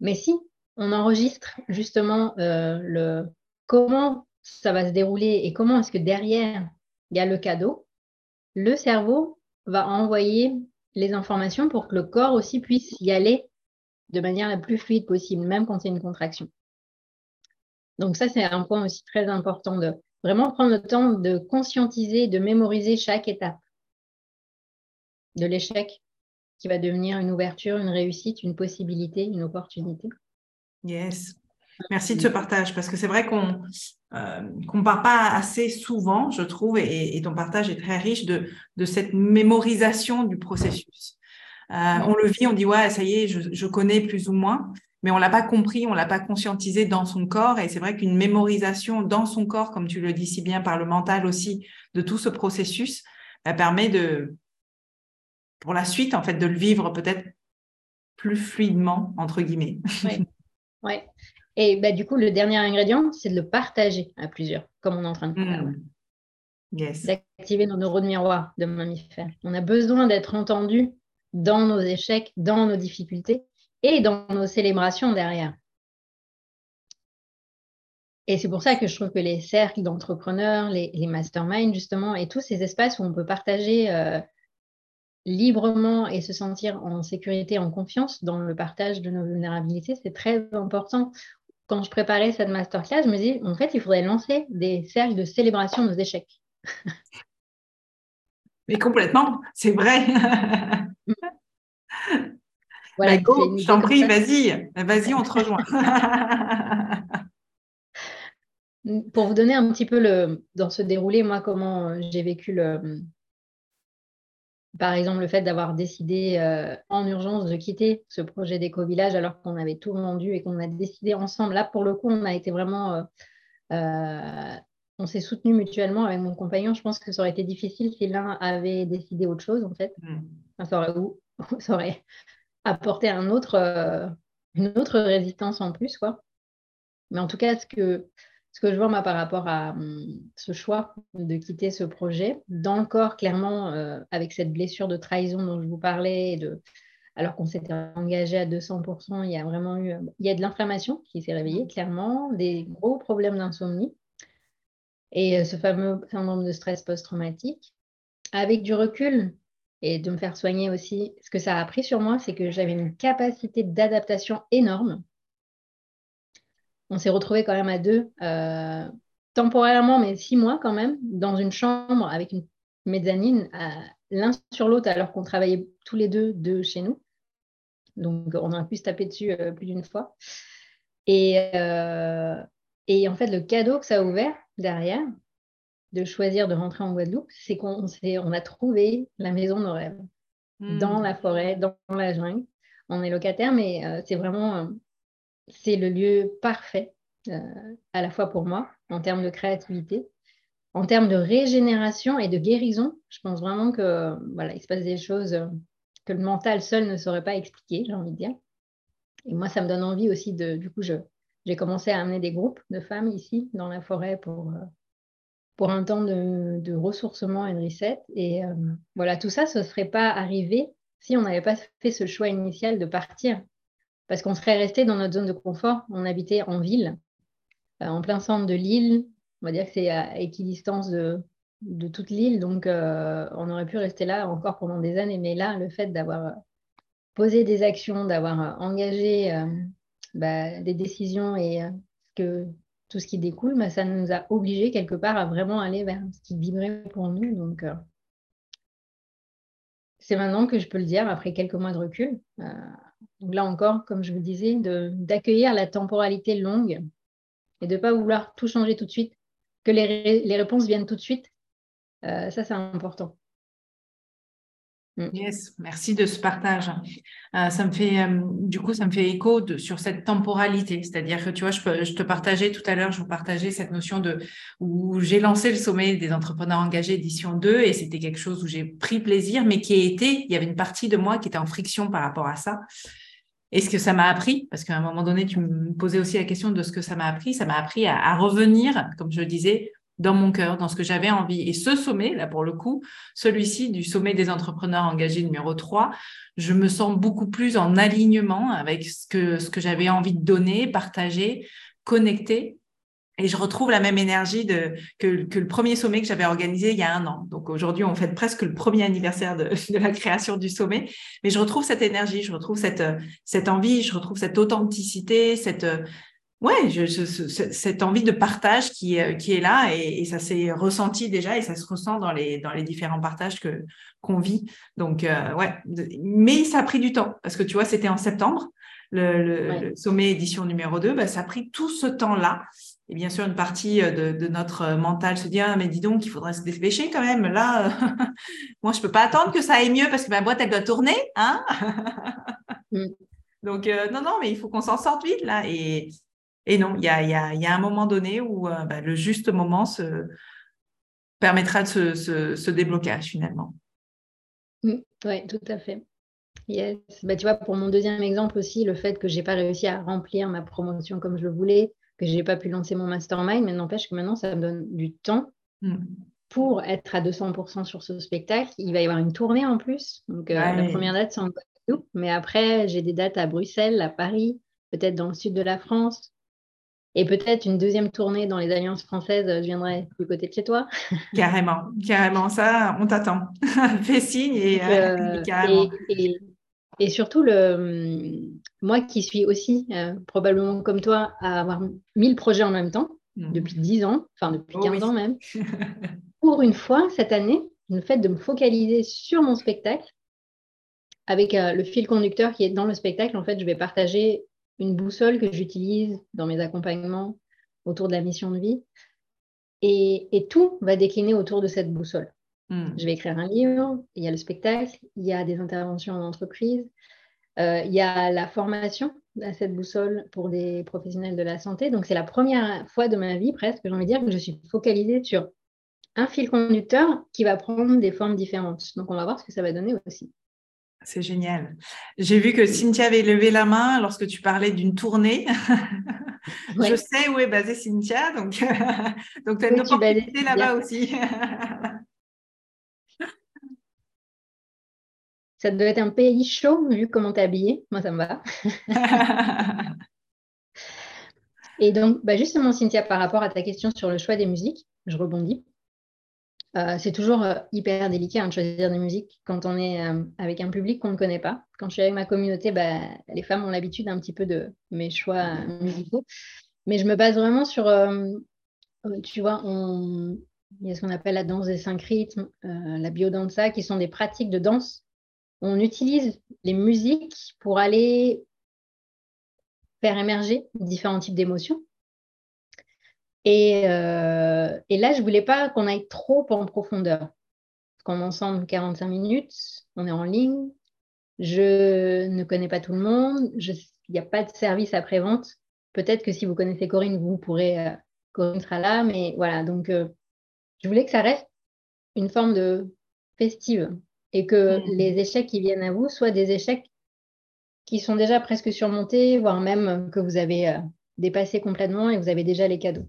Mais si on enregistre justement euh, le comment ça va se dérouler et comment est-ce que derrière il y a le cadeau, le cerveau va envoyer les informations pour que le corps aussi puisse y aller de manière la plus fluide possible, même quand c'est une contraction. Donc ça, c'est un point aussi très important de vraiment prendre le temps de conscientiser, de mémoriser chaque étape de l'échec qui va devenir une ouverture, une réussite, une possibilité, une opportunité. Yes. Merci de ce partage parce que c'est vrai qu'on euh, qu'on parle pas assez souvent, je trouve, et, et ton partage est très riche de, de cette mémorisation du processus. Euh, on le vit, on dit ouais, ça y est, je, je connais plus ou moins, mais on l'a pas compris, on l'a pas conscientisé dans son corps. Et c'est vrai qu'une mémorisation dans son corps, comme tu le dis si bien par le mental aussi, de tout ce processus, bah, permet de, pour la suite, en fait, de le vivre peut-être plus fluidement entre guillemets. Oui. Ouais. *laughs* Et bah, du coup, le dernier ingrédient, c'est de le partager à plusieurs, comme on est en train de faire. Mm. Yes. d'activer nos neurones miroirs de mammifères. On a besoin d'être entendu dans nos échecs, dans nos difficultés et dans nos célébrations derrière. Et c'est pour ça que je trouve que les cercles d'entrepreneurs, les, les masterminds, justement, et tous ces espaces où on peut partager euh, librement et se sentir en sécurité, en confiance dans le partage de nos vulnérabilités, c'est très important. Quand je préparais cette masterclass, je me disais, en fait, il faudrait lancer des cercles de célébration de nos échecs. *laughs* Mais complètement, c'est vrai. *laughs* Voilà, Bah, go, je t'en prie, vas-y, vas-y, on te rejoint. *laughs* Pour vous donner un petit peu le, dans ce déroulé, moi, comment euh, j'ai vécu le, par exemple, le fait d'avoir décidé euh, en urgence de quitter ce projet d'éco-village alors qu'on avait tout vendu et qu'on a décidé ensemble. Là, pour le coup, on a été vraiment, euh, euh, on s'est soutenu mutuellement avec mon compagnon. Je pense que ça aurait été difficile si l'un avait décidé autre chose, en fait. Mm. Enfin, ça, aurait, ou- *laughs* ça aurait apporté un autre, euh, une autre résistance en plus, quoi. Mais en tout cas, ce que, ce que je vois moi, par rapport à hum, ce choix de quitter ce projet, dans le corps, clairement, euh, avec cette blessure de trahison dont je vous parlais, et de, alors qu'on s'était engagé à 200%, il y a vraiment eu il y a de l'inflammation qui s'est réveillée, clairement, des gros problèmes d'insomnie et euh, ce fameux syndrome de stress post-traumatique. Avec du recul et de me faire soigner aussi, ce que ça a appris sur moi, c'est que j'avais une capacité d'adaptation énorme on s'est retrouvés quand même à deux, euh, temporairement, mais six mois quand même, dans une chambre avec une mezzanine, l'un sur l'autre, alors qu'on travaillait tous les deux de chez nous. Donc, on a pu se taper dessus euh, plus d'une fois. Et, euh, et en fait, le cadeau que ça a ouvert derrière, de choisir de rentrer en Guadeloupe, c'est qu'on on a trouvé la maison de nos rêves dans Mm. la forêt, dans la jungle. On est locataire, mais euh, c'est vraiment c'est le lieu parfait euh, à la fois pour moi en termes de créativité, en termes de régénération et de guérison. Je pense vraiment que voilà, il se passe des choses euh, que le mental seul ne saurait pas expliquer, j'ai envie de dire. Et moi, ça me donne envie aussi de, du coup, j'ai commencé à amener des groupes de femmes ici dans la forêt pour, euh, pour un temps de, ressourcement et de reset. Et voilà, tout ça, ce ne serait pas arrivé si on n'avait pas fait ce choix initial de partir. Parce qu'on serait resté dans notre zone de confort. On habitait en ville, euh, en plein centre de l'île. On va dire que c'est à équidistance de, toute l'île. Donc, euh, on aurait pu rester là encore pendant des années. Mais là, le fait d'avoir posé des actions, d'avoir euh, engagé euh, bah, des décisions et euh, que tout ce qui découle, bah, ça nous a obligés quelque part à vraiment aller vers ce qui vibrait pour nous. Donc, euh, c'est maintenant que je peux le dire après quelques mois de recul. Euh, donc là encore, comme je vous disais, d'accueillir la temporalité longue et de ne pas vouloir tout changer tout de suite, que les, réponses viennent tout de suite. ça, c'est important. Mm. Yes, merci de ce partage. Euh, ça me fait, euh, du coup, ça me fait écho sur cette temporalité. C'est-à-dire que, tu vois, je, je, te partageais tout à l'heure, je vous partageais cette notion de où j'ai lancé le sommet des entrepreneurs engagés édition 2 et c'était quelque chose où j'ai pris plaisir, mais qui a été, il y avait une partie de moi qui était en friction par rapport à ça. Et ce que ça m'a appris, parce qu'à un moment donné, tu me posais aussi la question de ce que ça m'a appris, ça m'a appris à, revenir, comme je le disais, dans mon cœur, dans ce que j'avais envie. Et ce sommet, là pour le coup, celui-ci du sommet des entrepreneurs engagés numéro 3, je me sens beaucoup plus en alignement avec ce que j'avais envie de donner, partager, connecter. Et je retrouve la même énergie de, que, que le premier sommet que j'avais organisé il y a un an. Donc aujourd'hui, on fête presque le premier anniversaire de, *laughs* de, la création du sommet. Mais je retrouve cette énergie, je retrouve cette, cette envie, je retrouve cette authenticité, cette, ouais, je, cette envie de partage qui, euh, qui est là et, ça s'est ressenti déjà et ça se ressent dans les, dans les différents partages que qu'on vit. Donc, euh, ouais, mais ça a pris du temps parce que tu vois, c'était en septembre, le, sommet édition numéro 2, bah, ça a pris tout ce temps-là. Et bien sûr, une partie euh, de, de notre mental se dit ah, mais dis donc, il faudrait se dépêcher quand même. Là, *laughs* moi, je peux pas attendre que ça aille mieux parce que ma boîte, elle doit tourner. Hein mm. *laughs* Donc, non, non, mais il faut qu'on s'en sorte vite là. Et, et non, il y a, y, a, y a, un moment donné où euh, bah, le juste moment se, permettra de ce, ce, déblocage finalement. Mmh, oui, tout à fait. Yes. Bah, tu vois, pour mon deuxième exemple aussi, le fait que je n'ai pas réussi à remplir ma promotion comme je le voulais, que je n'ai pas pu lancer mon mastermind, mais n'empêche que maintenant, ça me donne du temps mmh. pour être à 200% sur ce spectacle. Il va y avoir une tournée en plus. Donc, euh, la première date, c'est en Guadeloupe, mais après, j'ai des dates à Bruxelles, à Paris, peut-être dans le sud de la France, et peut-être une deuxième tournée dans les alliances françaises, je viendrai du côté de chez toi. *laughs* Carrément, carrément, ça, on t'attend. *laughs* Fais signe et, euh, *laughs* carrément. Et, surtout, le, moi qui suis aussi euh, probablement comme toi à avoir mille projets en même temps, mhm. depuis 10 ans, enfin depuis 15 ans même, *laughs* pour une fois, cette année, le fait de me focaliser sur mon spectacle, avec euh, le fil conducteur qui est dans le spectacle, en fait, je vais partager une boussole que j'utilise dans mes accompagnements autour de la mission de vie. Et, tout va décliner autour de cette boussole. Hmm. Je vais écrire un livre, il y a le spectacle, il y a des interventions en entreprise, il y a la formation à cette boussole pour des professionnels de la santé. Donc, c'est la première fois de ma vie, presque, j'ai envie de dire, que je suis focalisée sur un fil conducteur qui va prendre des formes différentes. Donc, on va voir ce que ça va donner aussi. C'est génial. J'ai vu que Cynthia avait levé la main lorsque tu parlais d'une tournée. *laughs* Je sais où est basée Cynthia, donc, *laughs* donc tu as une opportunité là-bas aussi. *laughs* ça doit être un pays chaud vu comment tu es habillée. Moi, ça me va. *laughs* Et donc, bah, justement, Cynthia, par rapport à ta question sur le choix des musiques, je rebondis. Euh, c'est toujours euh, hyper délicat hein, de choisir des musiques quand on est euh, avec un public qu'on ne connaît pas. Quand je suis avec ma communauté, bah, les femmes ont l'habitude un petit peu de mes choix musicaux. Mais je me base vraiment sur, tu vois, il y a ce qu'on appelle la danse des cinq rythmes, la biodanza, qui sont des pratiques de danse. On utilise les musiques pour aller faire émerger différents types d'émotions. Euh, et, là, je ne voulais pas qu'on aille trop en profondeur. Parce qu'on ensemble 45 minutes, on est en ligne, je ne connais pas tout le monde, il n'y a pas de service après-vente. Peut-être que si vous connaissez Corinne, vous pourrez, euh, Corinne sera là, mais voilà, donc euh, je voulais que ça reste une forme de festive et que mmh. les échecs qui viennent à vous soient des échecs qui sont déjà presque surmontés, voire même que vous avez dépassé complètement et vous avez déjà les cadeaux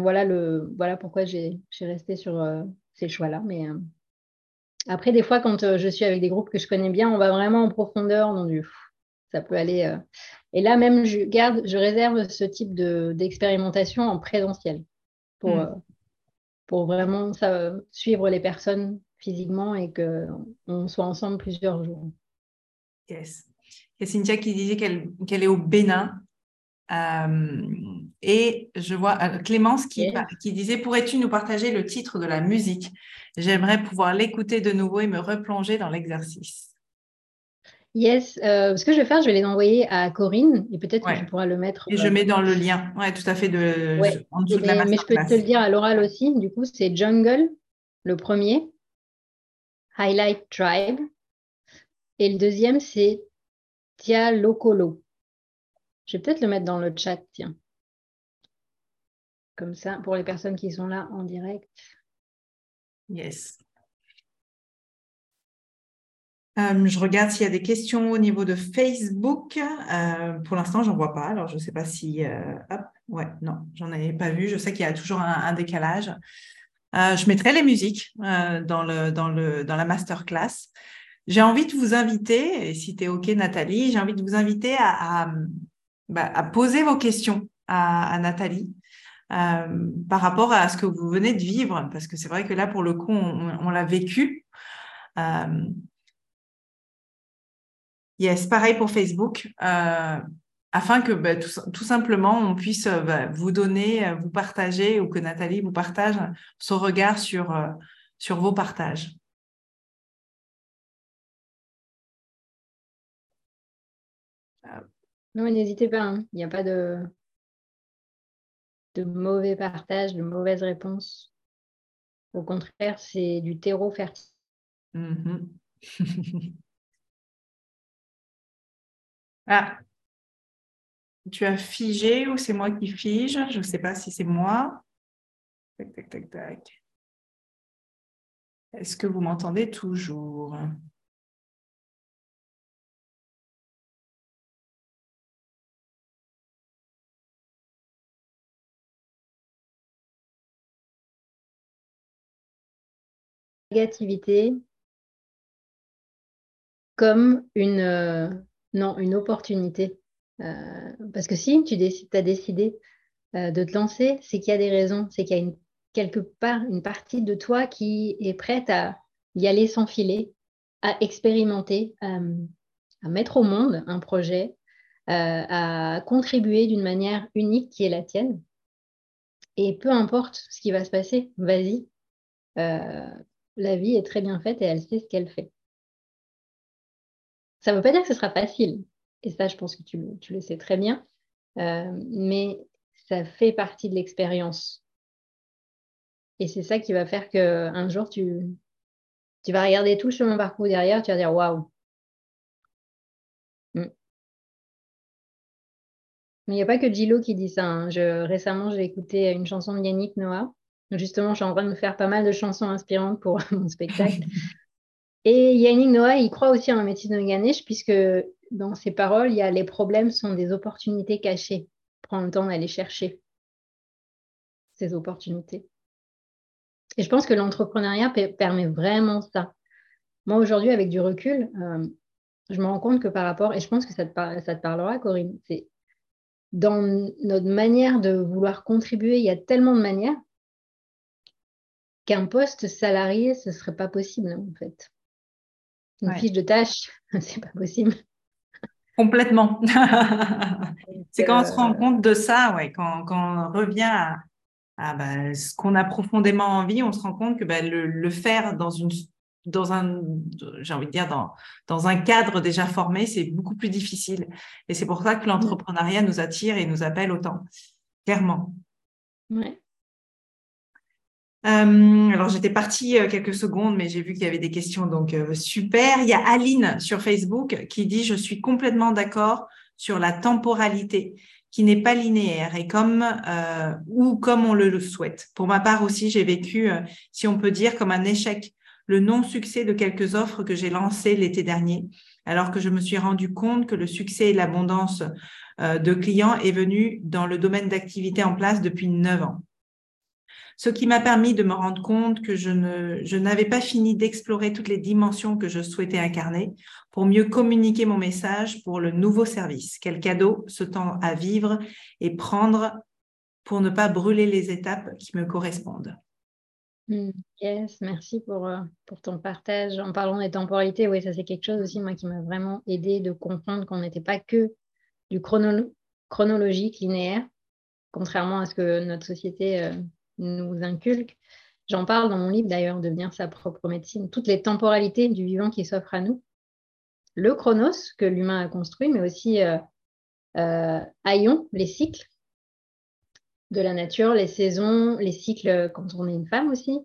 voilà, le, voilà pourquoi j'ai resté sur euh, ces choix-là. Mais euh, après, des fois, quand euh, je suis avec des groupes que je connais bien, on va vraiment en profondeur dans du. Ça peut aller. Et là, même, je garde, je réserve ce type d'expérimentation en présentiel pour, mm. pour vraiment ça, suivre les personnes physiquement et qu'on soit ensemble plusieurs jours. Yes. Il y a Cynthia qui disait qu'elle est au Bénin Euh, et je vois euh, Clémence qui, Yes. qui disait Pourrais-tu nous partager le titre de la musique? J'aimerais pouvoir l'écouter de nouveau et me replonger dans l'exercice. Yes, euh, ce que je vais faire, je vais les envoyer à Corinne et peut-être Ouais. que tu pourras le mettre. Et je mets dans le lien, ouais, tout à fait, de, Ouais. en dessous de la mais, mais je peux te le dire à l'oral aussi. Du coup, c'est Jungle, le premier, Highlight Tribe. Et le deuxième, c'est Tia Lokolo. Je vais peut-être le mettre dans le chat, tiens. Comme ça, pour les personnes qui sont là en direct. Yes. Euh, je regarde s'il y a des questions au niveau de Facebook. Euh, pour l'instant, j'en vois pas. Alors, je ne sais pas si. euh, hop, ouais, non, j'en ai pas vu. Je sais qu'il y a toujours un décalage. Euh, je mettrai les musiques euh, dans, le, dans, le, dans la masterclass. J'ai envie de vous inviter, et si tu es OK, Nathalie, j'ai envie de vous inviter à, bah, poser vos questions à, Nathalie. euh, par rapport à ce que vous venez de vivre, parce que c'est vrai que là, pour le coup, on, l'a vécu. Yes, pareil pour Facebook, afin que bah, tout, tout simplement on puisse euh, bah, vous donner, euh, vous partager, ou que Nathalie vous partage son regard sur, euh, sur vos partages. Non, mais n'hésitez pas. hein. Il n'y a pas de, de mauvais partage, de mauvaises réponses. Au contraire, c'est du terreau fertile. Mhm. *laughs* ah, tu as figé ou c'est moi qui fige? Je ne sais pas si c'est moi. Tac, tac, tac, tac. Est-ce que vous m'entendez toujours? négativité comme une, euh, non, une opportunité. Euh, parce que si tu as décidé euh, de te lancer, c'est qu'il y a des raisons, c'est qu'il y a quelque part une partie de toi qui est prête à y aller sans filer, à expérimenter, à, à mettre au monde un projet, euh, à contribuer d'une manière unique qui est la tienne. Et peu importe ce qui va se passer, vas-y. Euh, la vie est très bien faite et elle sait ce qu'elle fait. Ça ne veut pas dire que ce sera facile. Et ça, je pense que tu, le- sais très bien. Euh, mais ça fait partie de l'expérience. Et c'est ça qui va faire qu'un jour, tu, vas regarder tout le chemin parcouru derrière, tu vas dire waouh. Mm. Mais il n'y a pas que Gilo qui dit ça. hein. Récemment, j'ai écouté une chanson de Yannick Noah. Justement, je suis en train de me faire pas mal de chansons inspirantes pour *laughs* mon spectacle. *laughs* Et Yannick Noah, il croit aussi en la médecine de Ganesh, puisque dans ses paroles, il y a les problèmes sont des opportunités cachées. Prends le temps d'aller chercher ces opportunités. Et je pense que l'entrepreneuriat pe- permet vraiment ça. Moi, aujourd'hui, avec du recul, euh, je me rends compte que par rapport, et je pense que ça te, ça te parlera, Corinne, c'est dans notre manière de vouloir contribuer, il y a tellement de manières qu'un poste salarié, ce ne serait pas possible, en fait. Une Ouais. fiche de tâche, *laughs* c'est pas possible. Complètement. *laughs* C'est quand on se Euh, rend compte de ça, ouais, quand, quand on revient à, à, bah, ce qu'on a profondément envie, on se rend compte que bah, le, le faire dans une dans un j'ai envie de dire dans, dans un cadre déjà formé, c'est beaucoup plus difficile. Et c'est pour ça que l'entrepreneuriat nous attire et nous appelle autant. Clairement. ouais. Euh, alors, j'étais partie euh, quelques secondes, mais j'ai vu qu'il y avait des questions, donc euh, super. Il y a Aline sur Facebook qui dit Je suis complètement d'accord sur la temporalité qui n'est pas linéaire et comme ou comme on le, souhaite. Pour ma part aussi, j'ai vécu, si on peut dire, comme un échec le non-succès de quelques offres que j'ai lancées l'été dernier, alors que je me suis rendu compte que le succès et l'abondance de clients est venu dans le domaine d'activité en place depuis neuf ans ce qui m'a permis de me rendre compte que je ne, je n'avais pas fini d'explorer toutes les dimensions que je souhaitais incarner pour mieux communiquer mon message pour le nouveau service. Quel cadeau ce temps à vivre et prendre pour ne pas brûler les étapes qui me correspondent. Mm, Yes, merci pour, euh, pour ton partage. En parlant des temporalités, oui, ça c'est quelque chose aussi, moi, qui m'a vraiment aidé de comprendre qu'on n'était pas que du chrono- chronologique, linéaire, contrairement à ce que notre société euh, nous inculque. J'en parle dans mon livre d'ailleurs, Devenir sa propre médecine, toutes les temporalités du vivant qui s'offrent à nous. Le chronos que l'humain a construit, mais aussi euh, euh, les cycles de la nature, les saisons, les cycles quand on est une femme aussi,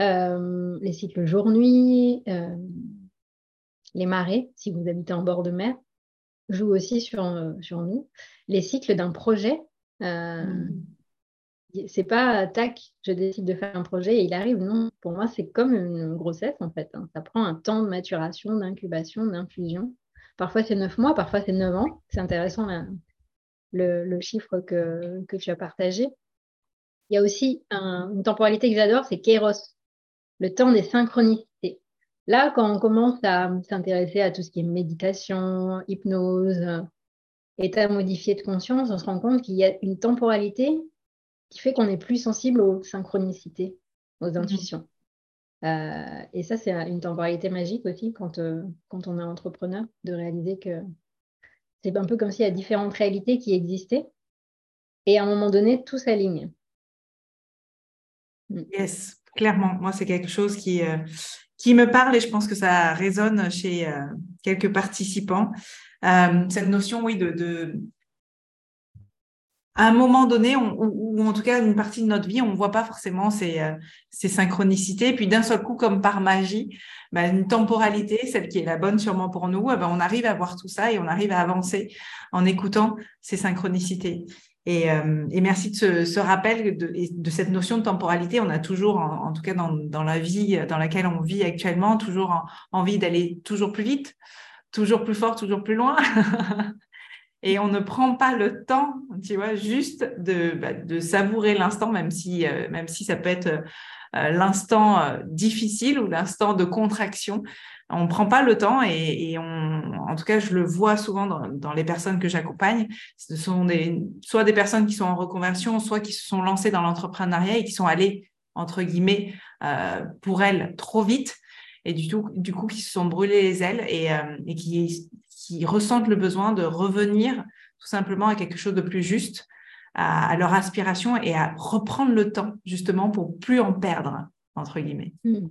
euh, les cycles jour-nuit, euh, les marées, si vous habitez en bord de mer, jouent aussi sur, nous. Les cycles d'un projet, euh, c'est pas tac, je décide de faire un projet et il arrive. Non, pour moi, c'est comme une grossesse en fait. hein. Ça prend un temps de maturation, d'incubation, d'infusion. Parfois, c'est neuf mois, parfois, c'est neuf ans. C'est intéressant la- le, chiffre que, que tu as partagé. Il y a aussi un- une temporalité que j'adore, c'est Kairos, le temps des synchronicités. Là, quand on commence à s'intéresser à tout ce qui est méditation, hypnose, euh, état modifié de conscience, on se rend compte qu'il y a une temporalité qui fait qu'on est plus sensible aux synchronicités, aux intuitions. Euh, et ça, c'est une temporalité magique aussi quand, euh, quand on est entrepreneur, de réaliser que c'est un peu comme s'il y a différentes réalités qui existaient et à un moment donné, tout s'aligne. Yes, clairement. Moi, c'est quelque chose qui, euh, qui me parle et je pense que ça résonne chez quelques participants. Cette notion, oui, de, de... À un moment donné, on- ou, en tout cas une partie de notre vie, on ne voit pas forcément ces, euh, ces synchronicités. Puis d'un seul coup, comme par magie, bah, une temporalité, celle qui est la bonne sûrement pour nous, eh ben, on arrive à voir tout ça et on arrive à avancer en écoutant ces synchronicités. Et, euh, merci de ce, rappel de, de cette notion de temporalité. On a toujours, en, tout cas dans, la vie dans laquelle on vit actuellement, toujours en- envie d'aller toujours plus vite, toujours plus fort, toujours plus loin. *laughs* et on ne prend pas le temps, tu vois, juste de, bah, savourer l'instant, même si, euh, même si ça peut être euh, l'instant euh, difficile ou l'instant de contraction. On ne prend pas le temps et, en tout cas, je le vois souvent dans, les personnes que j'accompagne. Ce sont soit des personnes qui sont en reconversion, soit qui se sont lancées dans l'entrepreneuriat et qui sont allées, entre guillemets, pour elles trop vite et du, tout, du coup qui se sont brûlées les ailes et qui, qui ressentent le besoin de revenir tout simplement à quelque chose de plus juste, à, à leur aspiration et à reprendre le temps justement pour plus en perdre, entre guillemets. Mm.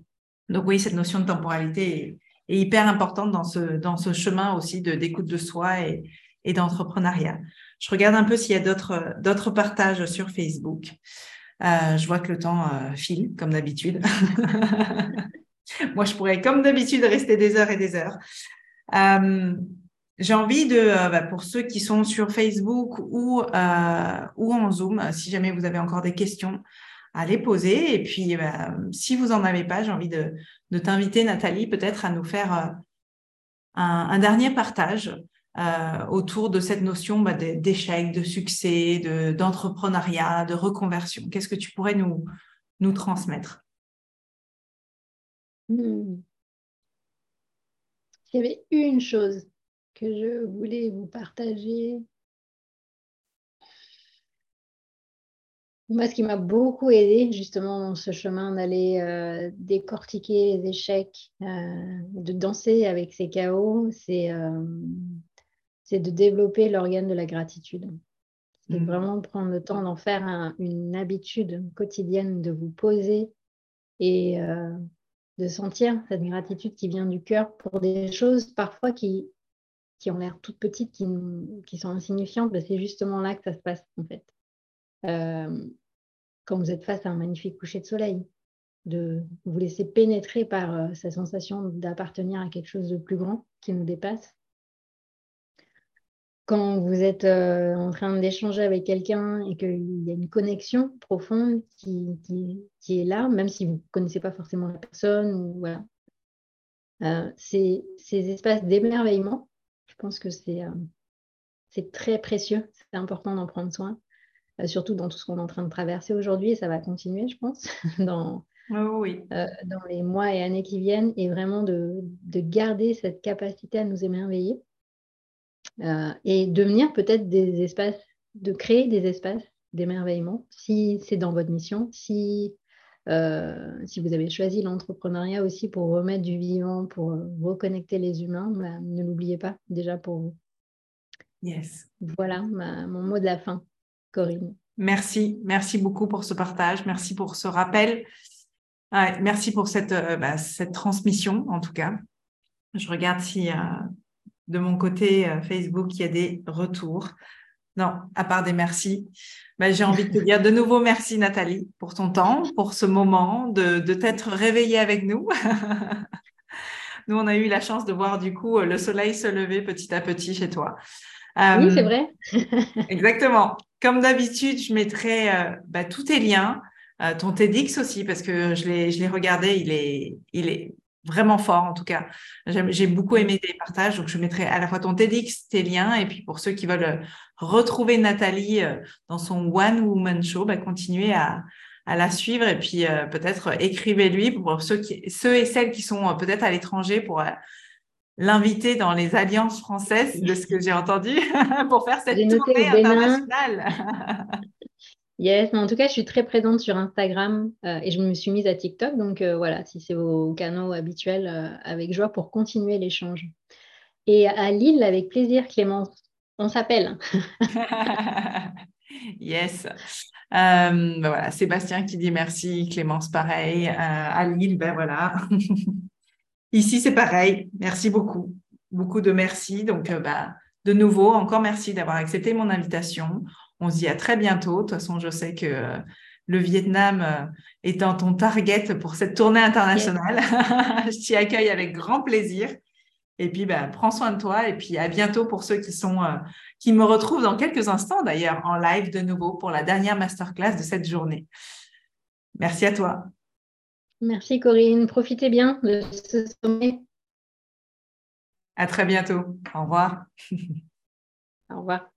Donc oui, cette notion de temporalité est, est hyper importante dans ce, dans ce chemin aussi de d'écoute de soi et, et d'entrepreneuriat. Je regarde un peu s'il y a d'autres d'autres partages sur Facebook. Euh, je vois que le temps euh, file, comme d'habitude. *laughs* Moi, je pourrais, comme d'habitude, rester des heures et des heures. Euh, j'ai envie de, euh, bah, pour ceux qui sont sur Facebook ou, euh, ou en Zoom, si jamais vous avez encore des questions, à les poser. Et puis, bah, si vous n'en avez pas, j'ai envie de, de t'inviter, Nathalie, peut-être à nous faire euh, un, dernier partage euh, autour de cette notion bah, d'échec, de succès, de- d'entrepreneuriat, de, reconversion. Qu'est-ce que tu pourrais nous, nous transmettre? Hmm. S'il y avait une chose que je voulais vous partager, moi, ce qui m'a beaucoup aidé justement dans ce chemin d'aller euh, décortiquer les échecs, euh, de danser avec ces chaos, c'est euh, de développer l'organe de la gratitude. C'est Mhm. vraiment prendre le temps d'en faire un- une habitude quotidienne, de vous poser et euh, de sentir cette gratitude qui vient du cœur pour des choses parfois qui, qui ont l'air toutes petites, qui, sont insignifiantes, ben, c'est justement là que ça se passe en fait. Euh, quand vous êtes face à un magnifique coucher de soleil, de vous laisser pénétrer par euh, cette sensation d'appartenir à quelque chose de plus grand qui nous dépasse. Quand vous êtes euh, en train d'échanger avec quelqu'un et qu'il y a une connexion profonde qui, est là, même si vous ne connaissez pas forcément la personne, voilà. Euh, ces, ces espaces d'émerveillement, pense que c'est euh, c'est très précieux, c'est important d'en prendre soin, euh, surtout dans tout ce qu'on est en train de traverser aujourd'hui, et ça va continuer, je pense, *laughs* dans, Oh oui. euh, dans les mois et années qui viennent, et vraiment de, de garder cette capacité à nous émerveiller euh, et devenir peut-être des espaces, de créer des espaces d'émerveillement, si c'est dans votre mission, si, euh, si vous avez choisi l'entrepreneuriat aussi pour remettre du vivant, pour euh, reconnecter les humains, bah, ne l'oubliez pas déjà pour vous. Yes. Voilà mon mot de la fin, Corinne. Merci, merci beaucoup pour ce partage, merci pour ce rappel, merci pour cette, euh, bah, cette transmission en tout cas. Je regarde si de mon côté Facebook il y a des retours. Non, à part des merci. Bah, j'ai envie de te dire de nouveau merci Nathalie pour ton temps, pour ce moment, de, de t'être réveillée avec nous. *laughs* nous, on a eu la chance de voir du coup le soleil se lever petit à petit chez toi oui, c'est euh, vrai. *laughs* exactement. Comme d'habitude, je mettrai euh, bah, tous tes liens, euh, ton TEDx aussi, parce que je l'ai regardé, il est, il est vraiment fort en tout cas. J'ai beaucoup aimé tes partages, donc je mettrai à la fois ton TEDx, tes liens, et puis pour ceux qui veulent retrouver Nathalie dans son One Woman Show, bah, continuez à, à la suivre et puis peut-être écrivez-lui pour ceux, qui, ceux et celles qui sont peut-être à l'étranger pour l'inviter dans les alliances françaises, de ce que j'ai entendu, *laughs* pour faire cette tournée internationale. *laughs* yes, mais en tout cas, je suis très présente sur Instagram euh, et je me suis mise à TikTok. Donc euh, voilà, si c'est vos canaux habituels, euh, avec joie pour continuer l'échange. Et à Lille, avec plaisir, Clémence. On s'appelle. *laughs* yes. Ben voilà, Sébastien qui dit merci, Clémence pareil. à Lille, ben voilà. *laughs* Ici, c'est pareil. Merci beaucoup. Beaucoup de merci. Donc, euh, bah, de nouveau, encore merci d'avoir accepté mon invitation. On se dit à très bientôt. De toute façon, je sais que euh, le Vietnam euh, étant ton target pour cette tournée internationale, *laughs* je t'y accueille avec grand plaisir. Et puis, bah, prends soin de toi. Et puis, à bientôt pour ceux qui sont, qui me retrouvent dans quelques instants d'ailleurs en live de nouveau pour la dernière masterclass de cette journée. Merci à toi. Merci Corinne. Profitez bien de ce sommet. À très bientôt. Au revoir. Au revoir.